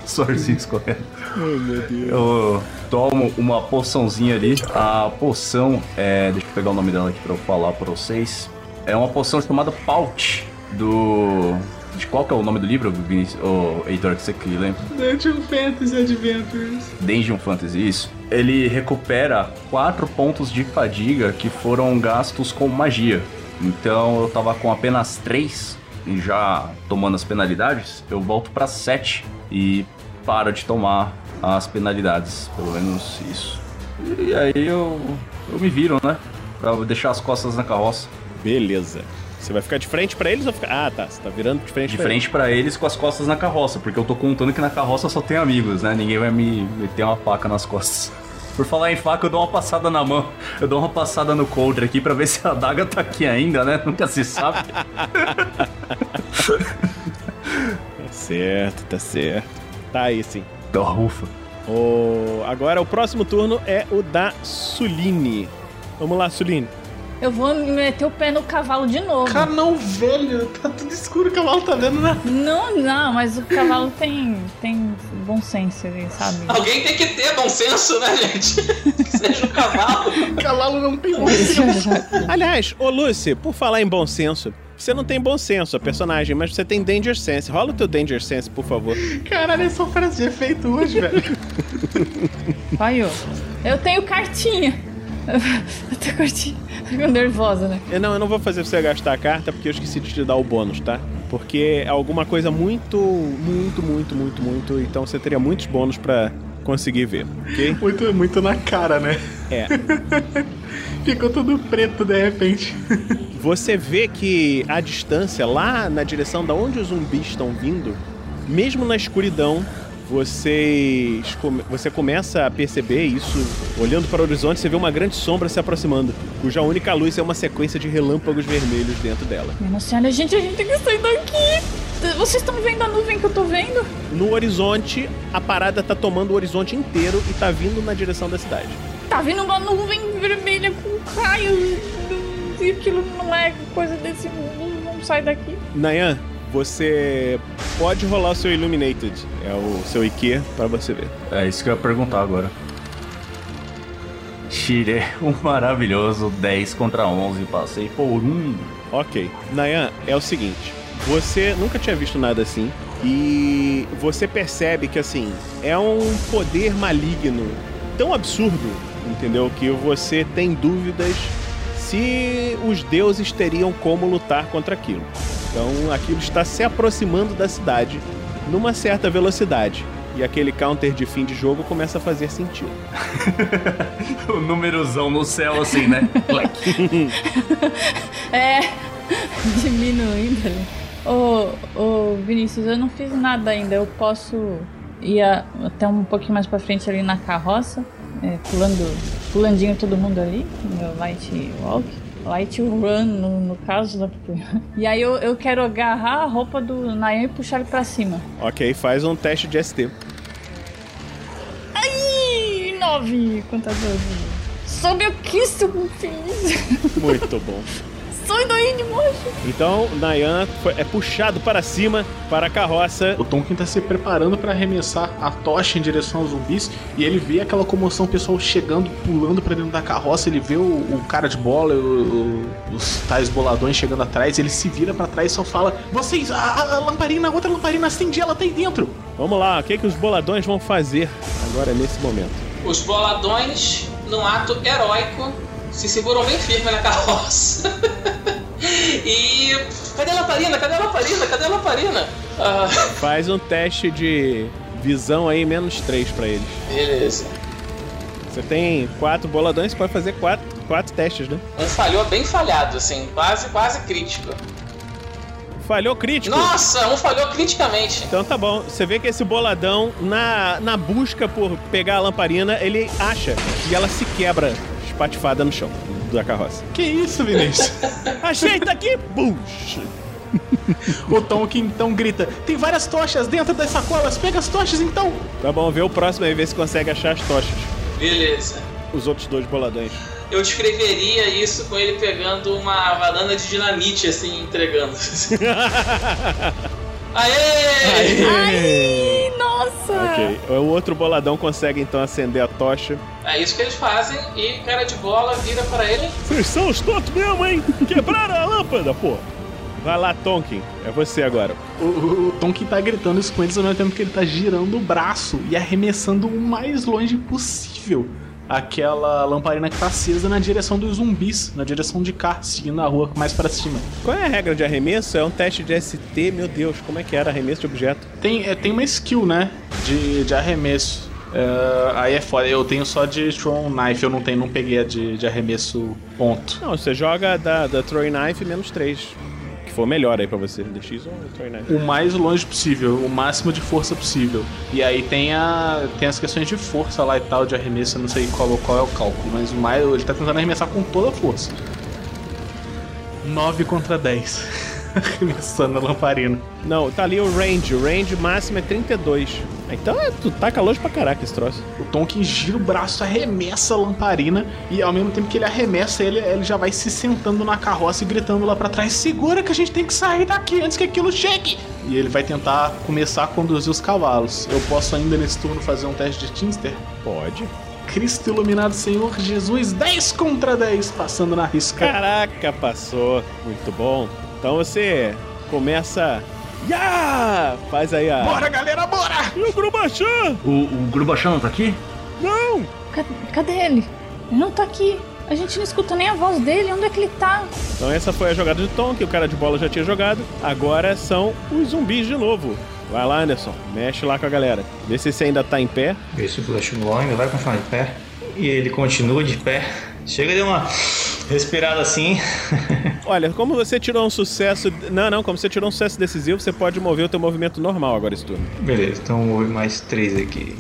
Suorzinho escorrendo. Ai, meu Deus. Eu tomo uma poçãozinha ali. A poção é. Deixa eu pegar o nome dela aqui pra eu falar pra vocês. É uma poção chamada Paut. Do. De qual que é o nome do livro, Vinícius? Ô, Heitor, que você que lembra? Dungeon Fantasy Adventures. Dungeon Fantasy, isso. Ele recupera 4 pontos de fadiga que foram gastos com magia. Então eu tava com apenas 3 e já tomando as penalidades, eu volto pra 7 e paro de tomar as penalidades. Pelo menos isso. E aí eu, eu me viro, né? Pra deixar as costas na carroça. Beleza. Você vai ficar de frente pra eles ou ficar. Ah, tá. Você tá virando de frente De pra frente pra eles com as costas na carroça, porque eu tô contando que na carroça só tem amigos, né? Ninguém vai me meter uma faca nas costas. Por falar em faca, eu dou uma passada na mão. Eu dou uma passada no coldre aqui pra ver se a adaga tá aqui ainda, né? Nunca se sabe. Tá certo, tá certo. Tá aí sim. Então, ufa. O... Agora o próximo turno é o da Suline. Vamos lá, Suline. Eu vou meter o pé no cavalo de novo. Cara, não, velho. Tá tudo escuro, o cavalo tá vendo, né? Não, não, mas o cavalo tem, tem bom senso, ele sabe? Alguém tem que ter bom senso, né, gente? Que seja um cavalo. cavalo não tem bom senso. Aliás, ô Lucy, por falar em bom senso, você não tem bom senso, a personagem, mas você tem Danger Sense. Rola o teu Danger Sense, por favor. Caralho, é só frase de efeito hoje, velho. Eu. Eu tenho cartinha. Cartinha. Fico nervosa, né? Eu não, eu não vou fazer você gastar a carta porque eu esqueci de te dar o bônus, tá? Porque é alguma coisa muito, muito, muito, muito, muito. Então você teria muitos bônus pra conseguir ver, ok? Muito, muito na cara, né? É. Ficou tudo preto de repente. Você vê que a distância, lá na direção da onde os zumbis estão vindo, mesmo na escuridão, vocês come- você começa a perceber isso. Olhando para o horizonte, você vê uma grande sombra se aproximando, cuja única luz é uma sequência de relâmpagos vermelhos dentro dela. Minha senhora, gente, a gente tem que sair daqui. Vocês estão vendo a nuvem que eu tô vendo? No horizonte, a parada tá tomando o horizonte inteiro e tá vindo na direção da cidade. Tá vindo uma nuvem vermelha com raios. E aquilo não é coisa desse mundo. Vamos sair daqui. Nayan, você pode rolar o seu Illuminated, é o seu IQ, pra você ver. É isso que eu ia perguntar agora. Tirei um maravilhoso 10 contra 11, passei por um. Ok. Nayan, é o seguinte: você nunca tinha visto nada assim. E você percebe que, assim, é um poder maligno tão absurdo, entendeu? Que você tem dúvidas se os deuses teriam como lutar contra aquilo. Então, aquilo está se aproximando da cidade numa certa velocidade. E aquele counter de fim de jogo começa a fazer sentido. o númerozão no céu, assim, né? É. Diminuindo ali. Ô, ô, Vinícius, eu não fiz nada ainda. Eu posso ir a- até um pouquinho mais pra frente ali na carroça, é, pulando, pulandinho todo mundo ali, no meu light walk. Light run, no, no caso. né, porque- E aí eu, eu quero agarrar a roupa do Nayan e puxar ele pra cima. Ok, faz um teste de ST. Ai, nove contra 12. Sobe o que, seu feliz? Muito bom. De baixo. Então, Nayan foi- é puxado para cima, para a carroça. O Tonkin tá se preparando pra arremessar a tocha em direção aos zumbis e ele vê aquela comoção, o pessoal chegando, pulando pra dentro da carroça. Ele vê o, o cara de bola, o- o- os tais boladões chegando atrás. Ele se vira pra trás e só fala: Vocês, a, a lamparina, a outra lamparina, acende ela, tá aí dentro. Vamos lá, o que, que os boladões vão fazer agora nesse momento? Os boladões, num ato heróico, se seguram bem firme na carroça. E. Cadê a lamparina? Cadê a lamparina? Cadê a lamparina? Ah, Faz um teste de visão aí, menos 3 pra eles. beleza. Você tem quatro boladões, você pode fazer quatro, quatro testes, né? Um falhou bem falhado, assim, quase, quase crítico. Falhou crítico. Nossa, um falhou criticamente. Então tá bom, você vê que esse boladão, na, na busca por pegar a lamparina, ele acha e ela se quebra espatifada no chão da carroça. Que isso, Vinícius? Achei, tá aqui! Puxa! o Tonkin então grita: Tem várias tochas dentro das sacolas, pega as tochas então! Tá bom, vê o próximo aí, vê se consegue achar as tochas. Beleza. Os outros dois boladões. Eu descreveria isso com ele pegando uma banana de dinamite, assim, entregando. Aê! Ai, nossa! Ok. O outro boladão consegue então acender a tocha. É isso que eles fazem e cara de bola vira pra ele. Vocês são os tontos mesmo, hein? Quebraram a lâmpada, pô! Vai lá, Tonkin. É você agora. O, o, o Tonkin tá gritando isso com eles ao mesmo tempo que ele tá girando o braço e arremessando o mais longe possível aquela lamparina que tá acesa na direção dos zumbis, na direção de cá, seguindo a rua mais pra cima. Qual é a regra de arremesso? É um teste de ST, meu Deus, como é que era arremesso de objeto? Tem, é, tem uma skill, né? De, de arremesso. É, aí é foda, eu tenho só de Strong Knife, eu não tenho, não peguei a de, de arremesso ponto. Não, você joga da, da Throwing Knife menos 3. For melhor aí pra você. DX ou Throwing Knife? O mais longe possível, o máximo de força possível. E aí tem, a, tem as questões de força lá e tal, de arremesso, eu não sei qual, qual é o cálculo, mas o mais, ele tá tentando arremessar com toda a força. 9 contra 10. Arremessando a lamparina. Não, tá ali o range. O range máximo é 32. Então é, tu taca longe pra caraca esse troço. O Tonkin gira o braço, arremessa a lamparina e ao mesmo tempo que ele arremessa, ele, ele já vai se sentando na carroça e gritando lá pra trás: Segura que a gente tem que sair daqui antes que aquilo chegue! E ele vai tentar começar a conduzir os cavalos. Eu posso ainda nesse turno fazer um teste de Tinster? Pode. Cristo iluminado Senhor Jesus, 10 contra 10, passando na risca. Caraca, passou. Muito bom. Então você começa. Ya! Faz aí a. Bora, galera, bora! E o Grubachan? O, o Grubachan não tá aqui? Não! Cadê, cadê ele? Ele não tá aqui. A gente não escuta nem a voz dele. Onde é que ele tá? Então essa foi a jogada de Tom, que o cara de bola já tinha jogado. Agora são os zumbis de novo. Vai lá, Anderson. Mexe lá com a galera. Vê se você ainda tá em pé. Vê se o Flash ainda vai continuar de pé. E ele continua de pé. Chega de uma respirada assim. Olha, como você tirou um sucesso. Não, não, como você tirou um sucesso decisivo, você pode mover o teu movimento normal agora esse turno. Beleza, então vou mover mais três aqui.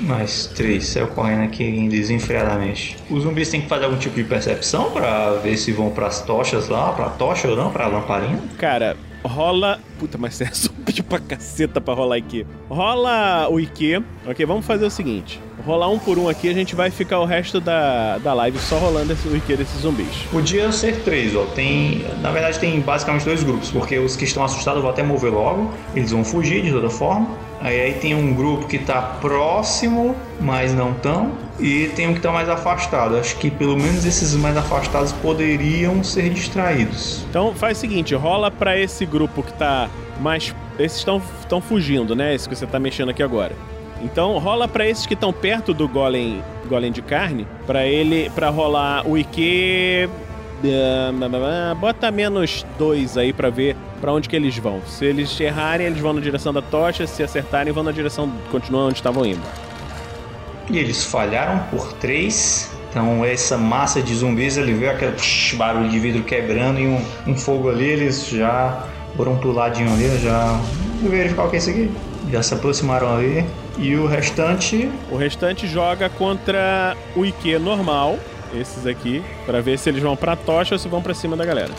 Mais três, saiu correndo aqui desenfreadamente. Os zumbis têm que fazer algum tipo de percepção pra ver se vão pras tochas lá, pra tocha ou não, pra lamparina? Cara, rola. Puta, mas é zumbi pra caceta pra rolar IQ. Rola o IQ. Ok, vamos fazer o seguinte: rolar um por um aqui, a gente vai ficar o resto da, da live só rolando esse, o IQ desses zumbis. Podia ser três, ó. Tem. Na verdade tem basicamente dois grupos, porque os que estão assustados vou até mover logo. Eles vão fugir de toda forma. Aí, aí tem um grupo que tá próximo, mas não tão. E tem um que tá mais afastado. Acho que pelo menos esses mais afastados poderiam ser distraídos. Então faz o seguinte: rola pra esse grupo que tá mais. Esses estão estão fugindo, né? Esse que você tá mexendo aqui agora. Então rola pra esses que estão perto do golem, golem de carne, pra ele, para rolar o IQ, bota menos dois aí pra ver pra onde que eles vão. Se eles errarem, eles vão na direção da tocha. Se acertarem, vão na direção, continuam onde estavam indo. E eles falharam por três. Então essa massa de zumbis, ele viu aquele psh, barulho de vidro quebrando e um, um fogo ali, eles já foram pro ladinho ali, já verificar o que é isso aqui. Já se aproximaram ali. E o restante. O restante joga contra o IQ normal, esses aqui, pra ver se eles vão pra tocha ou se vão pra cima da galera.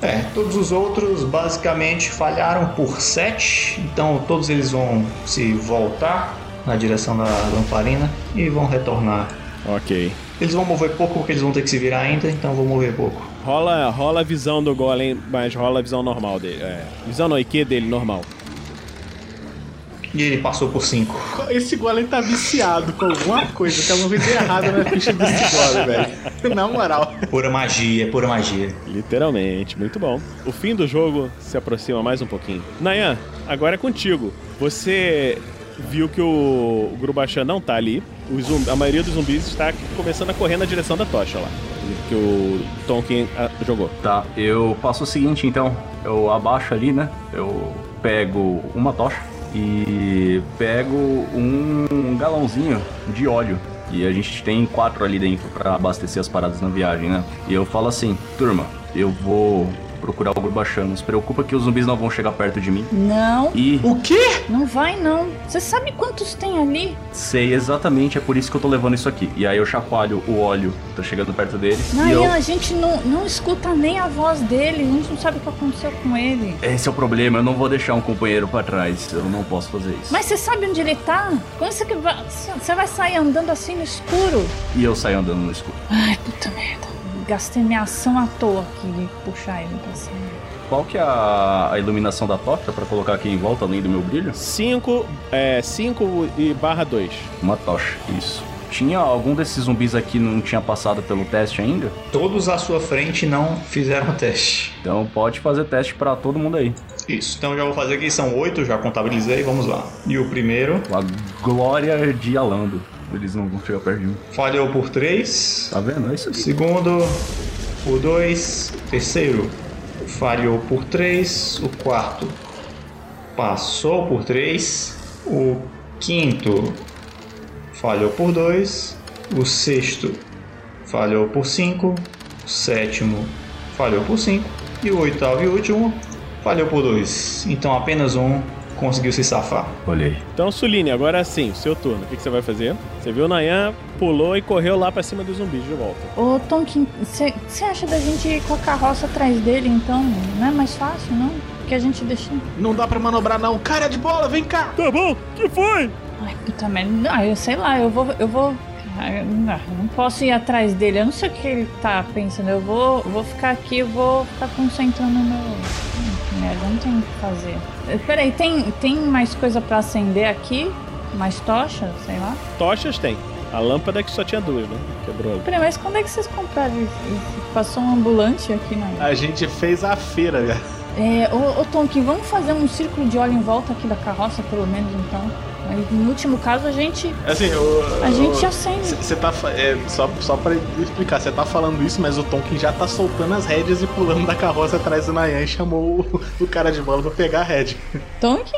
É, todos os outros basicamente falharam por 7. Então todos eles vão se voltar na direção da lamparina e vão retornar. Ok. Eles vão mover pouco porque eles vão ter que se virar ainda, então vou mover pouco. Rola, rola a visão do golem, mas rola a visão normal dele. É, visão no IQ dele normal. E ele passou por 5. Esse golem tá viciado com alguma coisa, tem alguma coisa errada na ficha desse golem, velho. Na moral. Pura magia, pura magia. Literalmente, muito bom. O fim do jogo se aproxima mais um pouquinho. Nayan, agora é contigo. Você viu que o, o Grubachan não tá ali. Zumbi- a maioria dos zumbis está começando a correr na direção da tocha lá. Que o Tonkin ah, jogou. Tá, eu faço o seguinte então. Eu abaixo ali, né? Eu pego uma tocha e pego um galãozinho de óleo. E a gente tem quatro ali dentro pra abastecer as paradas na viagem, né? E eu falo assim, turma, eu vou procurar o Grubachan. Não se preocupa que os zumbis não vão chegar perto de mim. Não, E O quê? não vai não. Você sabe quantos tem ali? sei exatamente, é por isso que eu tô levando isso aqui. E aí eu chacoalho o óleo, tá chegando perto dele. e Nayan, eu... a gente não, não escuta nem a voz dele, a gente não sabe o que aconteceu com ele. Esse é o problema, eu não vou deixar um companheiro pra trás. Eu não posso fazer isso. Mas você sabe onde ele tá? Como você que vai. Você vai sair andando assim no escuro? E eu saio andando no escuro. Ai, puta merda. Gastei minha ação à toa aqui de puxar ele pra cima. Qual que é a, a iluminação da tocha pra colocar aqui em volta, além do meu brilho? 5 é, cinco e barra 2. Uma tocha, isso. Tinha algum desses zumbis aqui não tinha passado pelo teste ainda? Todos à sua frente não fizeram o teste. Então pode fazer teste pra todo mundo aí. Isso, então já vou fazer aqui, são oito, já contabilizei, vamos lá. E o primeiro A glória de Alando. Eles não vão chegar perto de mim. falhou por três. Tá vendo? É isso O aqui. segundo por dois. Terceiro falhou por três. O quarto passou por três. O quinto falhou por dois. O sexto falhou por cinco. O sétimo falhou por cinco. E o oitavo e último falhou por dois. Então apenas um conseguiu se safar. Olhei. Então, Suline, agora sim, seu turno. O que, que você vai fazer? Você viu o Nayan, pulou e correu lá pra cima dos zumbis de volta. Ô, Tonkin, você acha da gente ir com a carroça atrás dele, então? Não é mais fácil, não? Que a gente deixa. Não dá pra manobrar não. Cara de bola, vem cá. Tá bom, que foi? Ai, puta merda. Ah, eu sei lá, eu vou. Eu vou. Eu não posso ir atrás dele, eu não sei o que ele tá pensando. Eu vou, eu vou ficar aqui, eu vou ficar concentrando no meu. Que não tem o que fazer. Eh, Peraí, tem, tem mais coisa pra acender aqui? Mais tocha? Sei lá. Tochas tem. A lâmpada que só tinha duas, né? Quebrou. Peraí, mas quando é que vocês compraram isso? Passou um ambulante aqui na. A gente fez a feira, cara. É, ô, ô Tonkin, vamos fazer um círculo de óleo em volta aqui da carroça, pelo menos então. Mas no último caso a gente. Assim, eu, A gente acende. Você tá. É, só, só pra explicar, você tá falando isso, mas o Tonkin já tá soltando as rédeas e pulando da carroça atrás do Nayan e chamou o, o cara de bola pra pegar a rédea. Tonkin?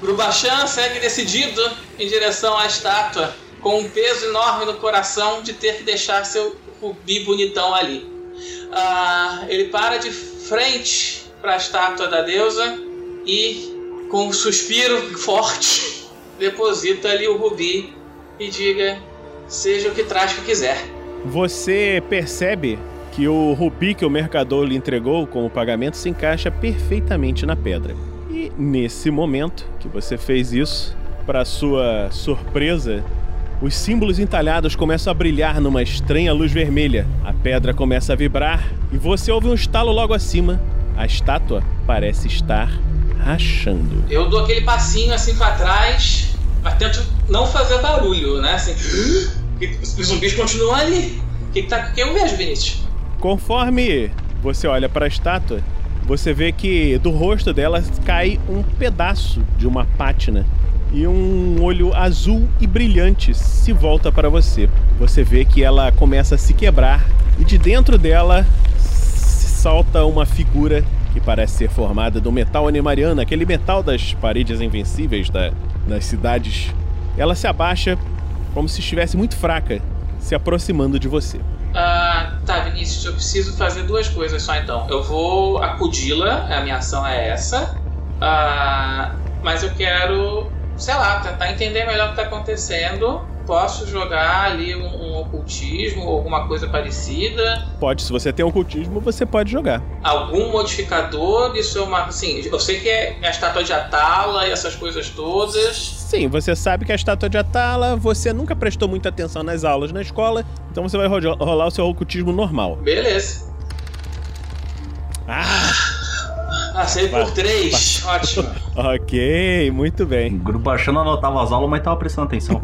Grubachan segue decidido em direção à estátua, com um peso enorme no coração de ter que deixar seu rubi bonitão ali. Ah, ele para de frente para a estátua da deusa e, com um suspiro forte, deposita ali o rubi e diga: seja o que traz que quiser. Você percebe que o rubi que o mercador lhe entregou como pagamento se encaixa perfeitamente na pedra. E nesse momento que você fez isso, para sua surpresa, os símbolos entalhados começam a brilhar numa estranha luz vermelha. A pedra começa a vibrar e você ouve um estalo logo acima. A estátua parece estar rachando. Eu dou aquele passinho assim pra trás, mas tento não fazer barulho, né? Assim, os zumbis continuam ali. O que, que, tá, o que eu vejo, Vinícius? Conforme você olha para a estátua, você vê que do rosto dela cai um pedaço de uma pátina e um olho azul e brilhante se volta para você. Você vê que ela começa a se quebrar e de dentro dela salta uma figura que parece ser formada do metal animariano, aquele metal das paredes invencíveis da- das cidades. Ela se abaixa como se estivesse muito fraca, se aproximando de você. Ah, tá, Vinícius, eu preciso fazer duas coisas só então. Eu vou acudi-la, a minha ação é essa. Ah, mas eu quero, sei lá, tentar entender melhor o que tá acontecendo. Posso jogar ali um, um ocultismo ou alguma coisa parecida. Pode, se você tem ocultismo, você pode jogar. Algum modificador, isso é uma. Assim, eu sei que é a estátua de Atala e essas coisas todas. Sim, você sabe que a estátua de Atala, você nunca prestou muita atenção nas aulas na escola, então você vai ro- rolar o seu ocultismo normal. Beleza. Ah, Passei por três. Ótimo. ok, muito bem. O grupo achando anotava as aulas, mas tava prestando atenção.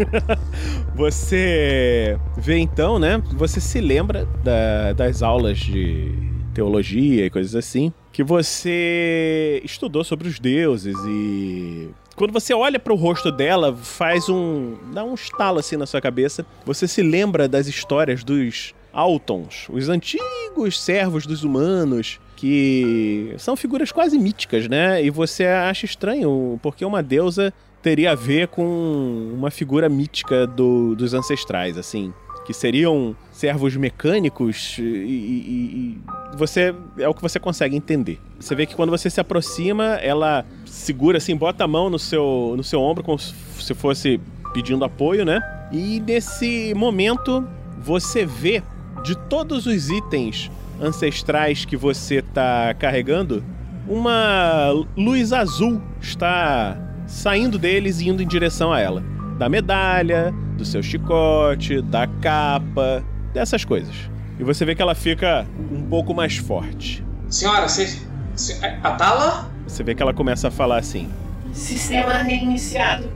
Você vê então, né? Você se lembra da- das aulas de teologia e coisas assim, que você estudou sobre os deuses e quando você olha pro rosto dela, faz um dá um estalo assim na sua cabeça. Você se lembra das histórias dos Altons, os antigos servos dos humanos, que são figuras quase míticas, né? E você acha estranho porque uma deusa teria a ver com uma figura mítica do- dos ancestrais, assim. Que seriam servos mecânicos e, e- e você é o que você consegue entender. Você vê que quando você se aproxima, ela segura assim, bota a mão no seu, no seu ombro como se fosse pedindo apoio, né? E nesse momento você vê de todos os itens ancestrais que você tá carregando, uma luz azul está saindo deles e indo em direção a ela. Da medalha, do seu chicote, da capa, dessas coisas. E você vê que ela fica um pouco mais forte. Senhora, você. se- Atala? Você vê que ela começa a falar assim: Sistema reiniciado.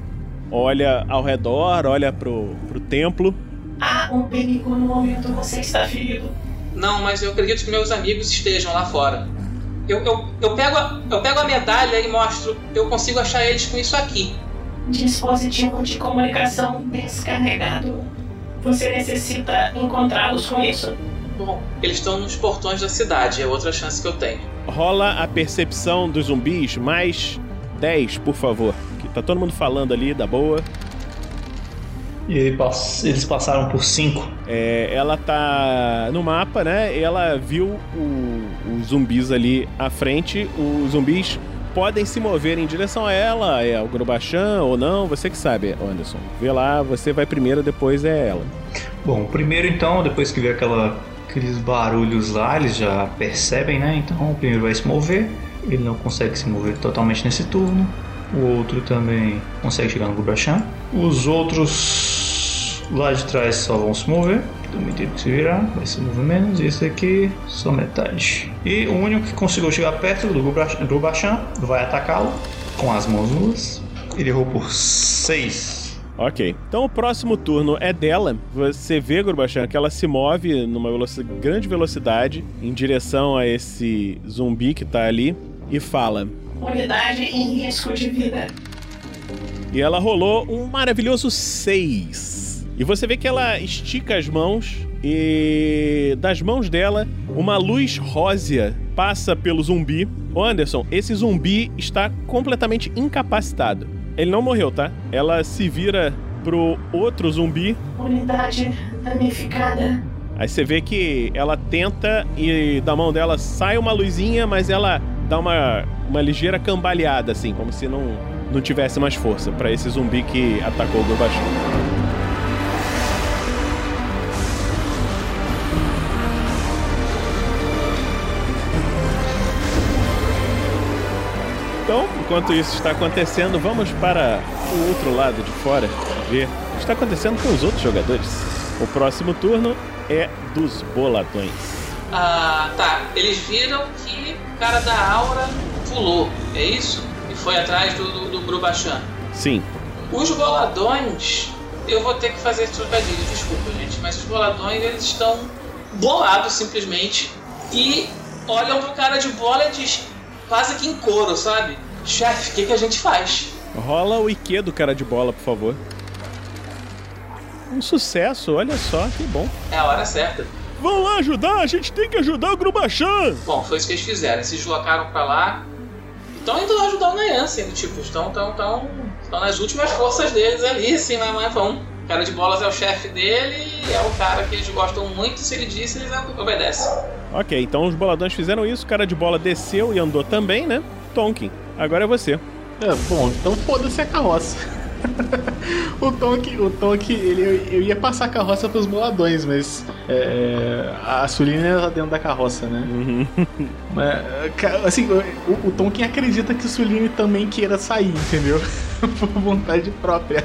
olha ao redor, olha pro, pro templo. Há um perigo no momento você está ferido. Não, mas eu acredito que meus amigos estejam lá fora. Eu, eu, eu, pego, a, eu pego a medalha e mostro. Eu consigo achar eles com isso aqui. Dispositivo de comunicação descarregado. Você necessita encontrá-los com isso. Bom, eles estão nos portões da cidade, é outra chance que eu tenho. Rola a percepção dos zumbis, mais 10, por favor. Que tá todo mundo falando ali, da boa. E eles passaram por 5. É, ela tá no mapa, né? Ela viu os zumbis ali à frente. Os zumbis podem se mover em direção a ela, é o Grubachan ou não, você que sabe, Anderson. Vê lá, você vai primeiro, depois é ela. Bom, primeiro então, depois que vê aquela, aqueles barulhos lá, eles já percebem, né? Então o primeiro vai se mover. Ele não consegue se mover totalmente nesse turno. O outro também consegue chegar no Gubachan. Os outros lá de trás só vão se mover. Também tem que se virar, vai se mover menos. E esse aqui, só metade. E o único que conseguiu chegar perto do Gubachan- Gubachan vai atacá-lo com as mãos nuas. Ele errou por 6. Ok. Então o próximo turno é dela. Você vê, Grubachan, que ela se move numa veloci- grande velocidade em direção a esse zumbi que tá ali e fala. Unidade em risco de vida. E ela rolou um maravilhoso 6. E você vê que ela estica as mãos e das mãos dela uma luz rósea passa pelo zumbi. Ô Anderson, esse zumbi está completamente incapacitado. Ele não morreu, tá? Ela se vira pro outro zumbi. Unidade danificada. Aí você vê que ela tenta e da mão dela sai uma luzinha, mas ela dá uma, uma ligeira cambaleada, assim, como se não, não tivesse mais força pra esse zumbi que atacou o Gorbachev. Enquanto isso está acontecendo, vamos para o outro lado de fora ver o que está acontecendo com os outros jogadores. O próximo turno é dos boladões. Ah, tá. Eles viram que o cara da aura pulou, é isso? E foi atrás do, do, do Grubachan. Sim. Os boladões, eu vou ter que fazer esse trocadilho, desculpa, gente, mas os boladões eles estão bolados simplesmente e olham pro cara de bola e diz quase que em coro, sabe? Chefe, o que, que a gente faz? Rola o IQ do cara de bola, por favor. Um sucesso, olha só, que bom. É a hora certa. Vão lá ajudar, a gente tem que ajudar o Grubachan! Bom, foi isso que eles fizeram. Eles se deslocaram pra lá. Estão indo lá ajudar o Nayan, assim, tipo, estão, estão, estão, estão nas últimas forças deles ali, assim, mas, mas vão. O cara de bolas é o chefe dele, é o cara que eles gostam muito, se ele disse, eles obedecem. Ok, então os boladões fizeram isso, o cara de bola desceu e andou também, né? Tonkin, agora é você. É, bom, então foda-se a carroça. o Tonk, o Tonk ele, eu ia passar a carroça pros boladões, mas é, a Sulina tá dentro da carroça, né? Mas, ca- assim, o, o Tonkin acredita que o Suline também queira sair, entendeu? Por vontade própria.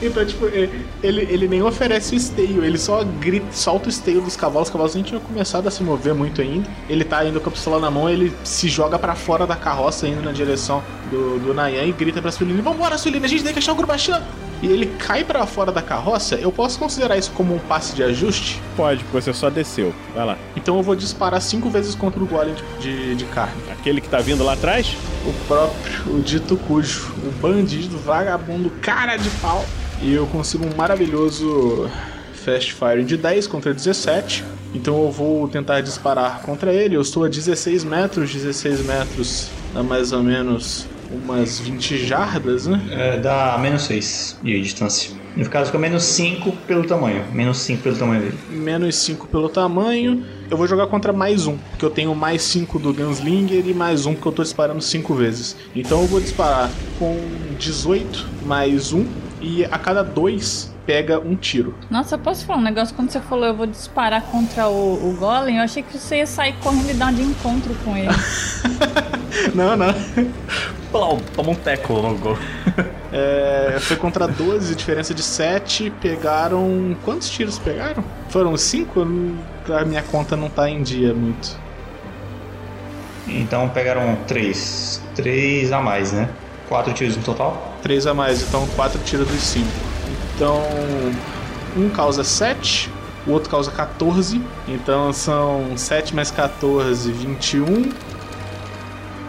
Então, tipo, ele, ele nem oferece o esteio, ele só grita, solta o esteio dos cavalos. Os cavalos nem tinham começado a se mover muito ainda. Ele tá indo com a pistola na mão, ele se joga para fora da carroça, indo na direção do, do Nayan e grita pra Suline: Vambora, Suline, a gente tem que achar o Grubachan! E ele cai para fora da carroça, eu posso considerar isso como um passe de ajuste? Pode, porque você só desceu. Vai lá. Então eu vou disparar cinco vezes contra o golem de, de carne. Aquele que tá vindo lá atrás? O próprio, o dito cujo, o bandido, vagabundo, cara de pau. E eu consigo um maravilhoso Fast Fire de 10 contra 17. Então eu vou tentar disparar contra ele. Eu estou a 16 metros, 16 metros a mais ou menos umas 20 jardas, né? É, dá menos 6 de distância. No caso, fica menos 5 pelo tamanho. Menos 5 pelo tamanho dele. Menos 5 pelo tamanho. Eu vou jogar contra mais um, porque eu tenho mais 5 do Gunslinger e mais um porque eu tô disparando 5 vezes. Então eu vou disparar com 18 mais um e a cada 2 pega um tiro. Nossa, eu posso falar um negócio? Quando você falou eu vou disparar contra o, o Golem, eu achei que você ia sair correndo e dar de encontro com ele. não, não. Toma um teco no gol. É, foi contra 12, diferença de 7. Pegaram. Quantos tiros pegaram? Foram 5? A minha conta não tá em dia muito. Então pegaram 3. 3 a mais, né? 4 tiros no total? 3 a mais, então 4 tiros dos 5. Então, um causa 7, o outro causa 14. Então são 7 mais 14, 21.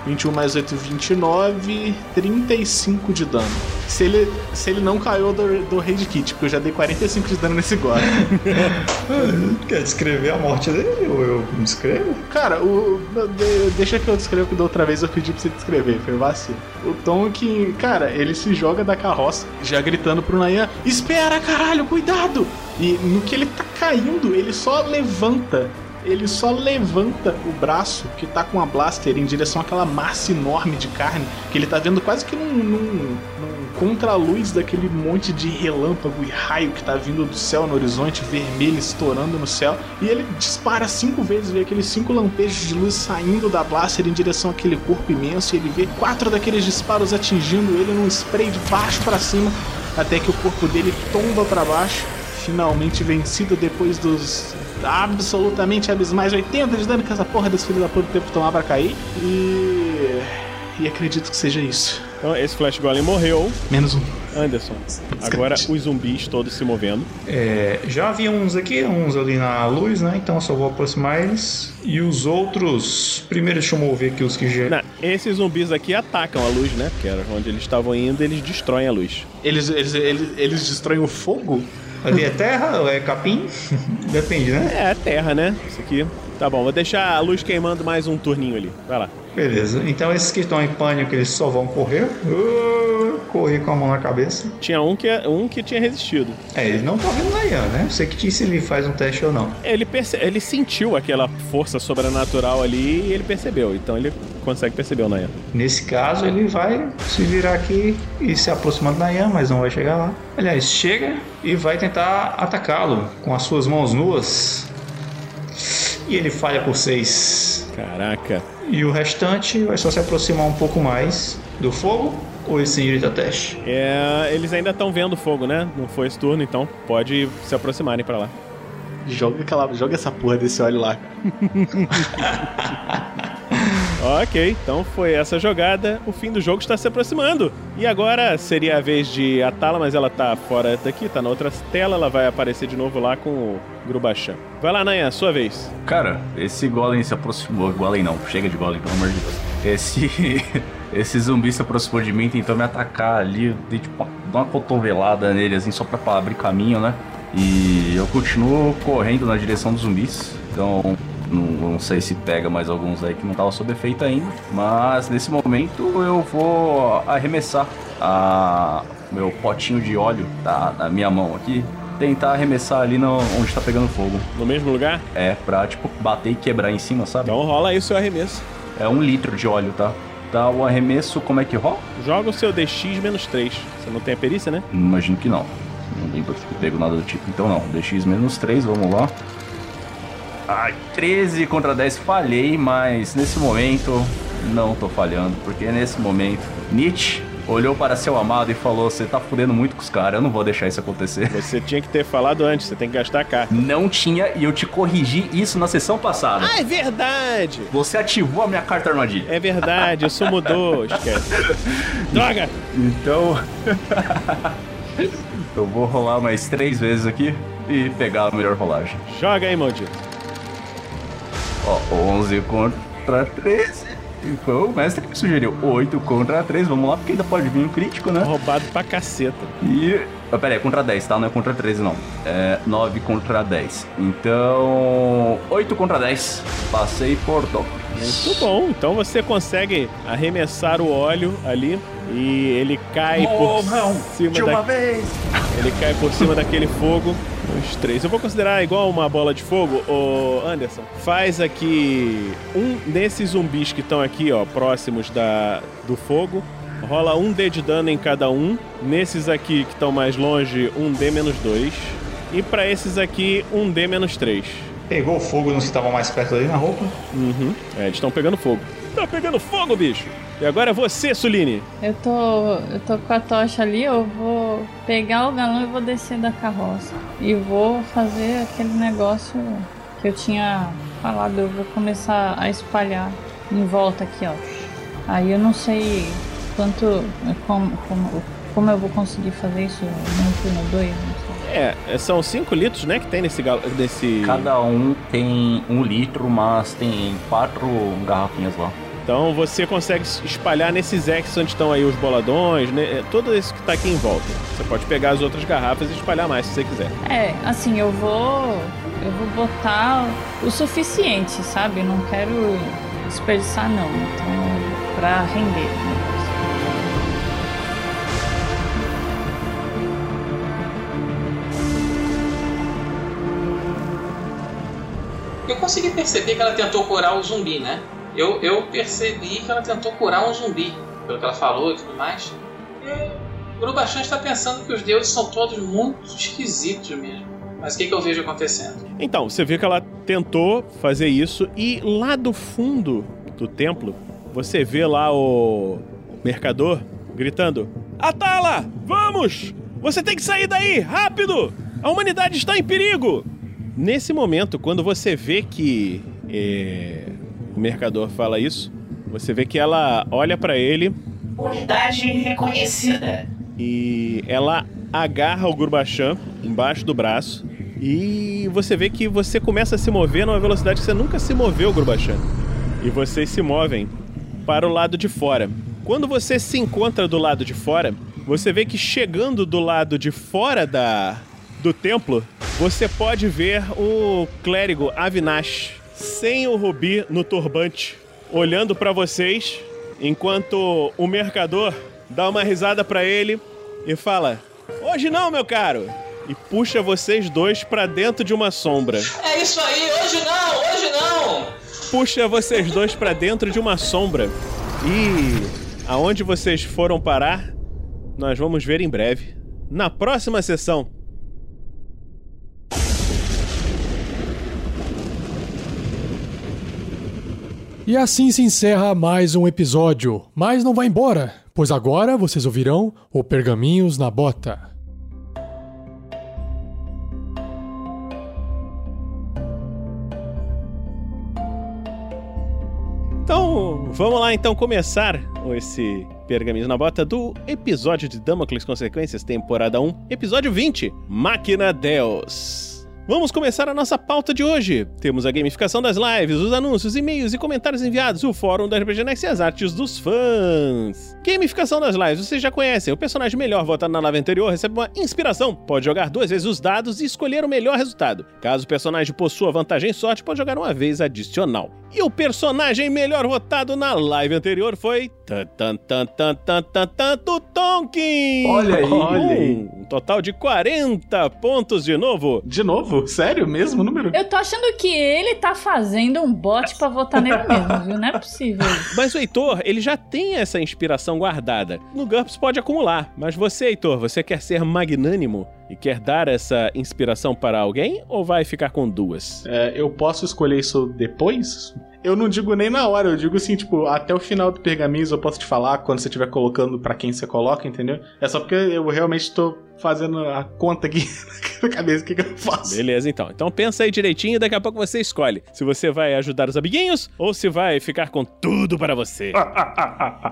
21 mais 8, 29, 35 de dano. Se ele, se ele não caiu do, do Raid Kit, porque eu já dei 45 de dano nesse golem. Quer descrever a morte dele ou eu descrevo? Cara, o, deixa que eu descrevo que da outra vez eu pedi pra você descrever, foi vacilo. O Tom que, cara, ele se joga da carroça, já gritando pro Nayan: Espera, caralho, cuidado! E no que ele tá caindo, ele só levanta ele só levanta o braço que tá com a blaster em direção àquela massa enorme de carne que ele tá vendo quase que num, num, num contra-luz daquele monte de relâmpago e raio que tá vindo do céu no horizonte, vermelho estourando no céu. E ele dispara cinco vezes, vê aqueles cinco lampejos de luz saindo da blaster em direção àquele corpo imenso. E ele vê quatro daqueles disparos atingindo ele num spray de baixo para cima, até que o corpo dele tomba para baixo finalmente vencido depois dos absolutamente abismais 80 de dano que essa porra desse filho da puta tempo tomar pra cair. E. E acredito que seja isso. Então, esse Flash Golem morreu. Menos um. Anderson. Agora os zumbis todos se movendo. É, já havia uns aqui, uns ali na luz, né? Então eu só vou aproximar eles. E os outros. Primeiro deixa eu mover aqui os que já. Não, esses zumbis aqui atacam a luz, né? Porque era onde eles estavam indo, eles destroem a luz. Eles, eles, eles, eles destroem o fogo? Ali é terra ou é capim? Depende, né? É, é terra, né? Isso aqui. Tá bom, vou deixar a luz queimando mais um turninho ali. Vai lá. Beleza. Então esses que estão em pânico, eles só vão correr. Uh, correr com a mão na cabeça. Tinha um que, um que tinha resistido. É, ele não tá vendo Nayan, né? Não sei que disse se ele faz um teste ou não. Ele, perce... ele sentiu aquela força sobrenatural ali e ele percebeu. Então ele consegue perceber o Nayan. Nesse caso, ele vai se virar aqui e se aproximar do Nayan, mas não vai chegar lá. Aliás, chega e vai tentar atacá-lo com as suas mãos nuas. E ele falha por seis. Caraca. E o restante vai só se aproximar um pouco mais do fogo ou esse senhorita teste? É, eles ainda estão vendo fogo, né? Não foi esse turno, então pode se aproximarem para lá. Joga, aquela, joga essa porra desse óleo lá. ok, então foi essa jogada. O fim do jogo está se aproximando. E agora seria a vez de Atala, mas ela tá fora daqui, tá na outra tela. Ela vai aparecer de novo lá com o Grubachan. Vai lá, Nanha, sua vez. Cara, esse golem se aproximou. Golem não, chega de golem, pelo amor de Deus. Esse. Esse zumbi se aproximou de mim, tentou me atacar ali. Dei tipo uma cotovelada nele, assim, só pra abrir caminho, né? E eu continuo correndo na direção dos zumbis. Então, não, não, sei se pega mais alguns aí que não estavam sob efeito ainda. Mas nesse momento eu vou arremessar a meu potinho de óleo da, da minha mão aqui. Tentar arremessar ali no, onde tá pegando fogo. No mesmo lugar? É, pra tipo bater e quebrar em cima, sabe? Então rola aí o seu arremesso. É um litro de óleo, tá? Tá, o arremesso, como é que rola? Joga o seu DX menos 3. Você não tem a perícia, né? Imagino que não. Não lembro que pego nada do tipo. Então não, DX menos 3, vamos lá. Ai, 13 contra 10 falhei, mas nesse momento não tô falhando, porque nesse momento Nietzsche olhou para seu amado e falou: Você tá fudendo muito com os caras, eu não vou deixar isso acontecer. Você tinha que ter falado antes, você tem que gastar a carta. Não tinha e eu te corrigi isso na sessão passada. Ah, é verdade! Você ativou a minha carta armadilha. É verdade, isso mudou, esquece. Droga! Então. eu vou rolar mais três vezes aqui e pegar a melhor rolagem. Joga aí, maldito. Ó, 11 contra 13. E foi o mestre que me sugeriu 8 contra 3. Vamos lá, porque ainda pode vir um crítico, né? Roubado pra caceta. E. Oh, pera aí, é contra 10, tá? Não é contra 13, não. É 9 contra 10. Então. 8 contra 10. Passei por Doc. Muito bom. Então você consegue arremessar o óleo ali e ele cai Oh, por não. cima De da... uma vez. Ele cai por cima daquele fogo. Os três. Eu vou considerar igual uma bola de fogo. Ô, Anderson, faz aqui um desses zumbis que estão aqui, ó, próximos da, do fogo. Rola um D de dano em cada um. Nesses aqui que estão mais longe, um D menos dois. E pra esses aqui, um D menos três. Pegou fogo nos que estavam mais perto ali na roupa. Uhum. É, eles estão pegando fogo. Tá pegando fogo, bicho! E agora é você, Suline. Eu tô, eu tô com a tocha ali, eu vou pegar o galão e vou descer da carroça. E vou fazer aquele negócio que eu tinha falado, eu vou começar a espalhar em volta aqui, ó. Aí eu não sei quanto, como, como, como eu vou conseguir fazer isso no turno 2, não sei. É, são 5 litros, né, que tem nesse... nesse... Cada um tem um litro, mas tem quatro garrafinhas lá. Então você consegue espalhar nesses X onde estão aí os boladões, né? Tudo isso que tá aqui em volta. Você pode pegar as outras garrafas e espalhar mais se você quiser. É, assim, eu vou. Eu vou botar o suficiente, sabe? Eu não quero desperdiçar não. Então, pra render. né? Consegui perceber que ela tentou curar o zumbi, né? Eu, eu percebi que ela tentou curar um zumbi, pelo que ela falou e tudo mais. E Grubachan está pensando que os deuses são todos muito esquisitos mesmo. Mas o que, que eu vejo acontecendo? Então, você vê que ela tentou fazer isso e lá do fundo do templo, você vê lá o mercador gritando: Atala, vamos! Você tem que sair daí, rápido! A humanidade está em perigo! Nesse momento, quando você vê que é, o mercador fala isso, você vê que ela olha pra ele Unidade reconhecida. e ela agarra o Gurbachan embaixo do braço e você vê que você começa a se mover numa velocidade que você nunca se moveu, Gurbachan. E vocês se movem para o lado de fora. Quando você se encontra do lado de fora, você vê que chegando do lado de fora da do templo, você pode ver o clérigo Avinash sem o rubi no turbante, olhando para vocês, enquanto o mercador dá uma risada para ele e fala: "Hoje não, meu caro." E puxa vocês dois para dentro de uma sombra. É isso aí, hoje não, hoje não! Puxa vocês dois para dentro de uma sombra. E aonde vocês foram parar, nós vamos ver em breve, na próxima sessão. E assim se encerra mais um episódio. Mas não vai embora, pois agora vocês ouvirão o Pergaminhos na Bota. Então, vamos lá então começar esse Pergaminhos na Bota do episódio de Damocles Consequências, temporada 1, episódio 20, Máquina Deus. Vamos começar a nossa pauta de hoje. Temos a gamificação das lives, os anúncios, e-mails e comentários enviados, o fórum da RPG Next e as artes dos fãs. Gamificação das lives, vocês já conhecem. O personagem melhor votado na live anterior recebe uma inspiração. Pode jogar duas vezes os dados e escolher o melhor resultado. Caso o personagem possua vantagem em sorte, pode jogar uma vez adicional. E o personagem melhor votado na live anterior foi. Tan, tan, tan, tan, tan, tan, Tutonkin! Olha aí. Olha aí. Um total de 40 pontos de novo. De novo? Sério? Mesmo número? Eu tô achando que ele tá fazendo um bot pra votar nele mesmo, viu? Não é possível. Mas o Heitor, ele já tem essa inspiração guardada. No GURPS pode acumular, mas você, Heitor, você quer ser magnânimo e quer dar essa inspiração para alguém ou vai ficar com duas? É, eu posso escolher isso depois? Eu não digo nem na hora, eu digo assim, tipo, até o final do pergaminho eu posso te falar quando você estiver colocando pra quem você coloca, entendeu? É só porque eu realmente tô fazendo a conta aqui na cabeça, o que, que eu faço? Beleza, então. Então pensa aí direitinho e daqui a pouco você escolhe se você vai ajudar os amiguinhos ou se vai ficar com tudo para você.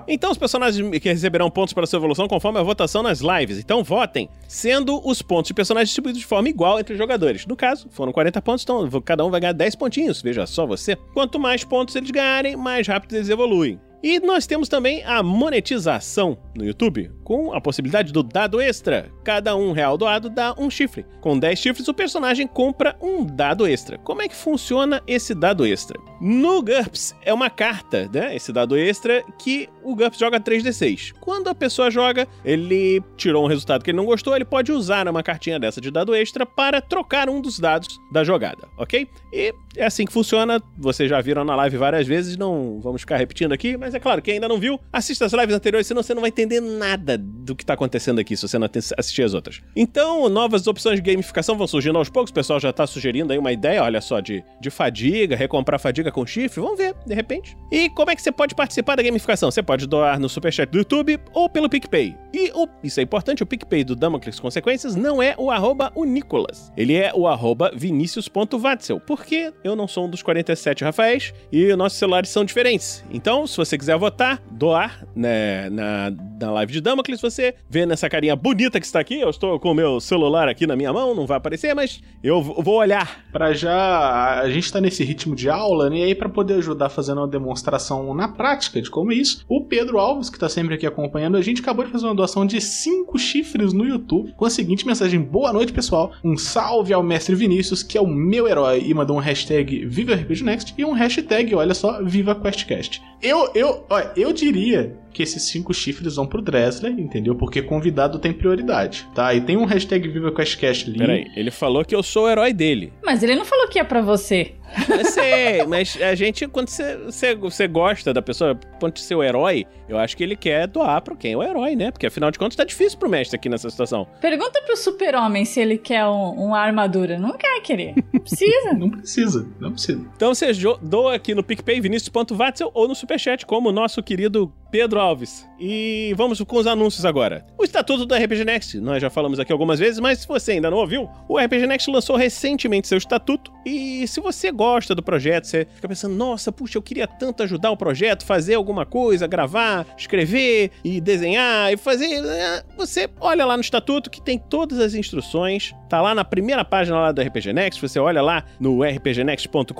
então os personagens que receberão pontos para sua evolução conforme a votação nas lives. Então votem, sendo os pontos de personagens distribuídos de forma igual entre os jogadores. No caso, foram 40 pontos, então cada um vai ganhar 10 pontinhos. Veja só você. Quanto mais pontos eles ganharem, mais rápido eles evoluem. E nós temos também a monetização no YouTube, com a possibilidade do dado extra. Cada um real doado dá um chifre. Com 10 chifres, o personagem compra um dado extra. Como é que funciona esse dado extra? No GURPS é uma carta, né? Esse dado extra que o GURPS joga 3d6. Quando a pessoa joga, ele tirou um resultado que ele não gostou, ele pode usar uma cartinha dessa de dado extra para trocar um dos dados da jogada, ok? E é assim que funciona. Vocês já viram na live várias vezes, não vamos ficar repetindo aqui, mas é claro, quem ainda não viu, assista as lives anteriores, senão você não vai entender nada do que está acontecendo aqui se você não assistir as outras. Então, novas opções de gamificação vão surgindo aos poucos. O pessoal já está sugerindo aí uma ideia, olha só, de, de fadiga, recomprar fadiga com chifre. Vamos ver, de repente. E como é que você pode participar da gamificação? Você pode doar no superchat do YouTube ou pelo PicPay. E o, isso é importante, o PicPay do Damocles Consequências não é o arroba Unicolas. Ele é o arroba vinicius.vatzel. Porque eu não sou um dos 47 Rafaéis e nossos celulares são diferentes. Então, se você quiser votar, doar né, na, na live de Damocles, você vê nessa carinha bonita que está aqui. Eu estou com o meu celular aqui na minha mão, não vai aparecer, mas eu vou olhar. Para já, a gente está nesse ritmo de aula, né? E aí, para poder ajudar fazendo uma demonstração na prática de como é isso, o Pedro Alves, que está sempre aqui acompanhando a gente, acabou de fazer uma doação de 5 chifres no YouTube com a seguinte mensagem: Boa noite, pessoal. Um salve ao mestre Vinícius, que é o meu herói, e mandou um hashtag Viva Next e um hashtag, olha só, Viva QuestCast. Eu, eu, olha, eu diria que esses cinco chifres vão pro Dressler, entendeu? Porque convidado tem prioridade, tá? E tem um hashtag Viva QuestCast ali. Peraí, ele falou que eu sou o herói dele. Mas ele não falou que é pra você. Eu sei, mas a gente, quando você, você, você gosta da pessoa, quando ser o herói, eu acho que ele quer doar pra quem é o herói, né? Porque afinal de contas tá difícil pro mestre aqui nessa situação. Pergunta pro super-homem se ele quer um, uma armadura. Não quer querer. Precisa. não precisa, não precisa. Então você doa aqui no PicPay, vinicius.vatzel, ou no Superchat, como o nosso querido Pedro Alves. E vamos com os anúncios agora. O estatuto do RPG Next, nós já falamos aqui algumas vezes, mas se você ainda não ouviu, o RPG Next lançou recentemente seu estatuto. E se você gosta do projeto, você fica pensando, nossa, puxa, eu queria tanto ajudar o projeto, fazer alguma coisa, gravar, escrever e desenhar e fazer. Né? Você olha lá no estatuto que tem todas as instruções, tá lá na primeira página lá do RPG Next, você olha lá no rpgnext.com.br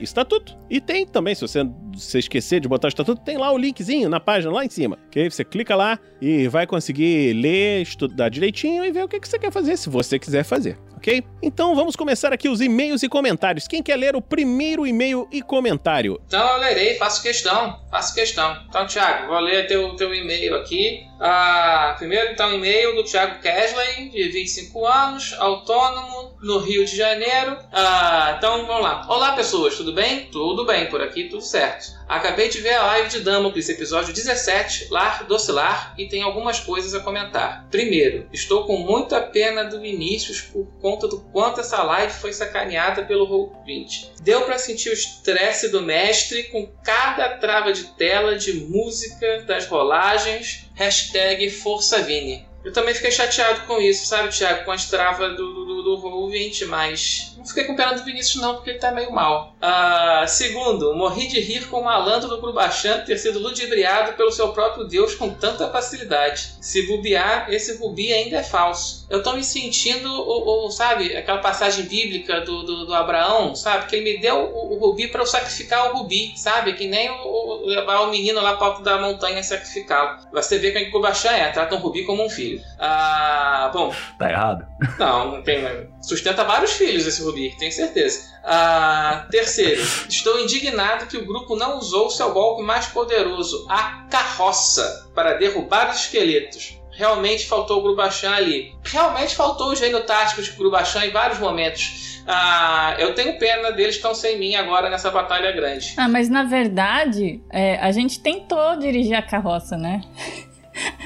estatuto. E tem também, se você, se esquecer de botar o estatuto, tem lá o linkzinho na página lá em cima. Ok? Você clica lá e vai conseguir ler, estudar direitinho e ver o que, que você quer fazer, se você quiser fazer ok? Então vamos começar aqui os e-mails e comentários. Quem quer ler o primeiro e-mail e comentário? Então eu lerei, faço questão, faço questão. Então, Thiago, vou ler teu, teu e-mail aqui. Ah, primeiro, então, e-mail do Thiago Kesley, de 25 anos, autônomo, no Rio de Janeiro. Ah, então, vamos lá. Olá, pessoas, tudo bem? Tudo bem, por aqui tudo certo. Acabei de ver a live de Damocles, episódio 17, Lar Docilar, e tem algumas coisas a comentar. Primeiro, estou com muita pena do Vinícius por conta do quanto essa live foi sacaneada pelo Roll20. Deu para sentir o estresse do mestre com cada trava de tela de música das rolagens, hashtag Força Vini. Eu também fiquei chateado com isso, sabe, Thiago? Com as travas do, do, do Roll20, mas não fiquei com pena do Vinícius, não, porque ele tá meio mal. Uh, segundo, morri de rir com o malandro do Grubachan ter sido ludibriado pelo seu próprio Deus com tanta facilidade. Se bubiar, esse rubi ainda é falso. Eu tô me sentindo, o, o sabe, aquela passagem bíblica do, do, do, Abraão, sabe? Que ele me deu o, o rubi para eu sacrificar o rubi, sabe? Que nem o, levar o menino lá para alto da montanha sacrificá-lo. Você vê que o Grubachan é, trata um rubi como um filho filho. Ah, bom. Tá errado? Não, não tem. Sustenta vários filhos esse Rubi, tenho certeza. Ah, terceiro, estou indignado que o grupo não usou seu golpe mais poderoso, a carroça, para derrubar os esqueletos. Realmente faltou o Grubachan ali. Realmente faltou o gênio tático de Grubachan em vários momentos. Ah, eu tenho pena deles estão sem mim agora nessa batalha grande. Ah, mas na verdade, é, a gente tentou dirigir a carroça, né?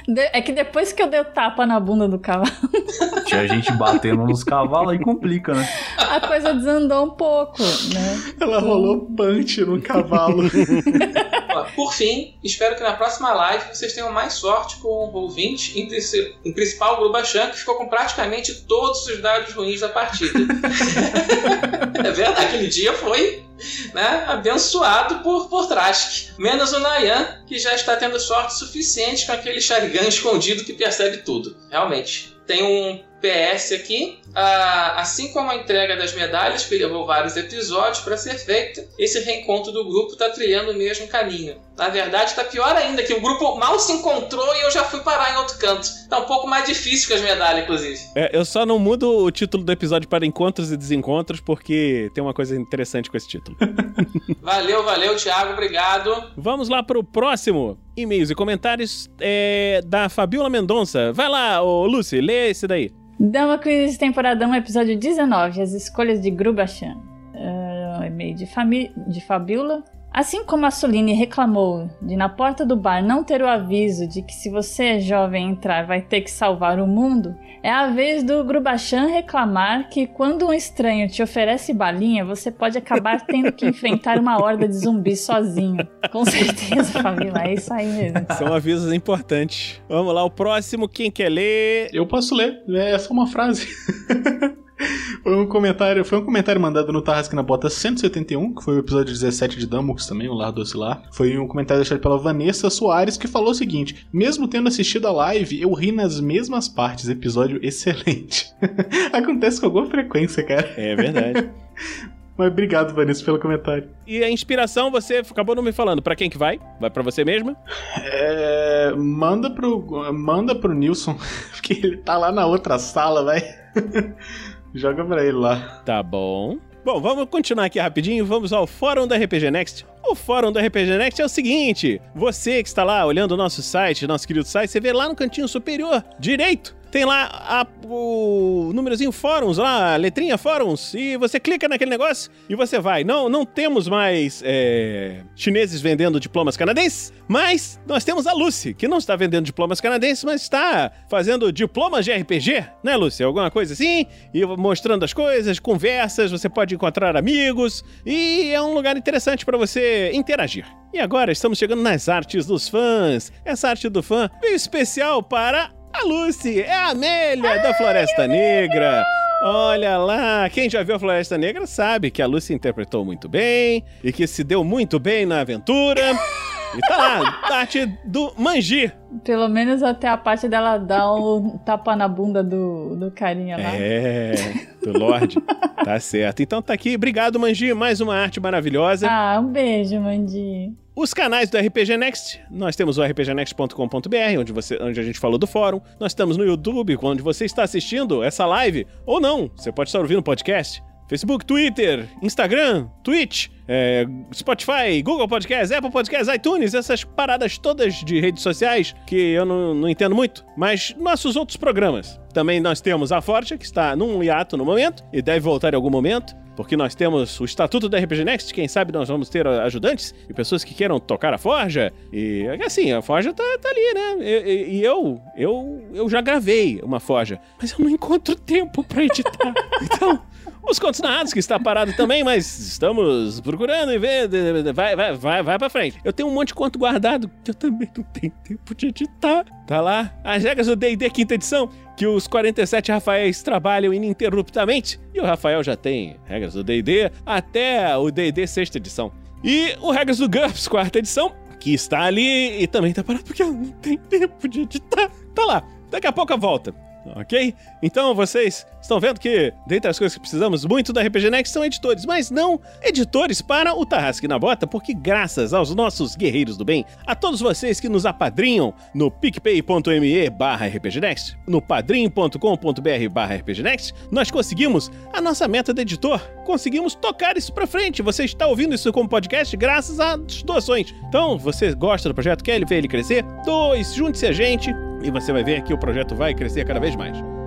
De- É que depois que eu dei o tapa na bunda do cavalo, Tinha gente batendo nos cavalos, aí complica, né? a coisa desandou um pouco, né? Ela rolou punch no cavalo. Por fim, espero que na próxima live vocês tenham mais sorte com o ouvinte, em, princi- em principal o Grubachan, que ficou com praticamente todos os dados ruins da partida. é verdade, aquele dia foi né, abençoado por, por Trask. Menos o Nayan, que já está tendo sorte suficiente com aquele Sharingan escondido que percebe tudo. Realmente. Tem um PS aqui. Ah, assim como a entrega das medalhas, que levou vários episódios para ser feita, esse reencontro do grupo está trilhando o mesmo caminho. Na verdade, está pior ainda, que o grupo mal se encontrou e eu já fui parar em outro canto. Tá um pouco mais difícil que as medalhas, inclusive. É, eu só não mudo o título do episódio para encontros e desencontros, porque tem uma coisa interessante com esse título. Valeu, valeu, Thiago, obrigado. Vamos lá pro próximo. E-mails e comentários é, da Fabiola Mendonça. Vai lá, ô Lucy, lê esse daí. Dama Quiz temporada 1, episódio 19, as escolhas de Grubachan. Uh, e-mail de, de Fabiola. Assim como a Soline reclamou de na porta do bar não ter o aviso de que se você é jovem entrar vai ter que salvar o mundo, é a vez do Grubachan reclamar que quando um estranho te oferece balinha, você pode acabar tendo que enfrentar uma horda de zumbis sozinho. Com certeza, Fabiola, é isso aí mesmo. São avisos importantes. Vamos lá, o próximo, quem quer ler? Eu posso ler, é só uma frase. Foi um comentário, foi um comentário mandado no Tarrasque na Bota 171, que foi o episódio 17 de Damocles também, o Lar do Oscilar. Foi um comentário deixado pela Vanessa Soares, que falou o seguinte: Mesmo tendo assistido a live, eu ri nas mesmas partes. Episódio excelente. Acontece com alguma frequência, cara. É verdade. Mas obrigado, Vanessa, pelo comentário. E a inspiração, você acabou não me falando. Pra quem que vai? Vai pra você mesma? É, manda pro manda pro Nilson, porque ele tá lá na outra sala, vai. Joga pra ele lá. Tá bom. Bom, vamos continuar aqui rapidinho. Vamos ao fórum da RPG Next. O fórum da RPG Next é o seguinte: você que está lá olhando o nosso site, nosso querido site, você vê lá no cantinho superior direito. Tem lá a- o númerozinho fóruns, lá, letrinha fóruns, e você clica naquele negócio e você vai. Não, não temos mais é, chineses vendendo diplomas canadenses, mas nós temos a Lucy, que não está vendendo diplomas canadenses, mas está fazendo diplomas de RPG, né, Lucy? Alguma coisa assim, e mostrando as coisas, conversas, você pode encontrar amigos, e é um lugar interessante para você interagir. E agora estamos chegando nas artes dos fãs. Essa arte do fã veio especial para a Lucy, é a Amélia da Floresta Negra. Olha lá, quem já viu a Floresta Negra sabe que a Lucy interpretou muito bem e que se deu muito bem na aventura. E tá lá, arte do Manji. Pelo menos até a parte dela dar um tapa na bunda do, do carinha lá. É, do Lorde. Tá certo. Então tá aqui. Obrigado, Manji. Mais uma arte maravilhosa. Ah, um beijo, Mandi. Os canais do RPG Next, nós temos o rpgnext.com.br, onde, você, onde a gente falou do fórum. Nós estamos no YouTube, onde você está assistindo essa live, ou não, você pode estar ouvindo o podcast. Facebook, Twitter, Instagram, Twitch, é, Spotify, Google Podcasts, Apple Podcasts, iTunes, essas paradas todas de redes sociais que eu não, não entendo muito, mas nossos outros programas. Também nós temos a Forja, que está num hiato no momento e deve voltar em algum momento. Porque nós temos o estatuto da RPG Next, quem sabe nós vamos ter ajudantes e pessoas que queiram tocar a Forja. E assim, a Forja tá, tá ali, né? E, e- eu, eu, eu já gravei uma Forja, mas eu não encontro tempo pra editar. então, os contos narrados, que está parado também, mas estamos procurando e ver. Vai, vai, vai, vai pra frente. Eu tenho um monte de conto guardado que eu também não tenho tempo de editar. Tá lá. As regras do DD quinta edição, que os 47 Rafaéis trabalham ininterruptamente. E o Rafael já tem regras do DD até o DD sexta edição. E o Regras do GURPS, quarta edição, que está ali e também tá parado porque não tenho tempo de editar. Tá lá. Daqui a pouco volta. Ok? Então vocês estão vendo que, dentre as coisas que precisamos muito da RPG Next, são editores, mas não editores para o Tarrasque na Bota, porque graças aos nossos guerreiros do bem, a todos vocês que nos apadrinham no picpay.me barra rpgnext, no padrim.com.br barra rpgnext, nós conseguimos a nossa meta de editor. Conseguimos tocar isso pra frente. Você está ouvindo isso como podcast graças às doações. Então, você gosta do projeto, quer ver ele crescer? Dois, junte-se a gente e você vai ver que o projeto vai crescer cada vez mais mais.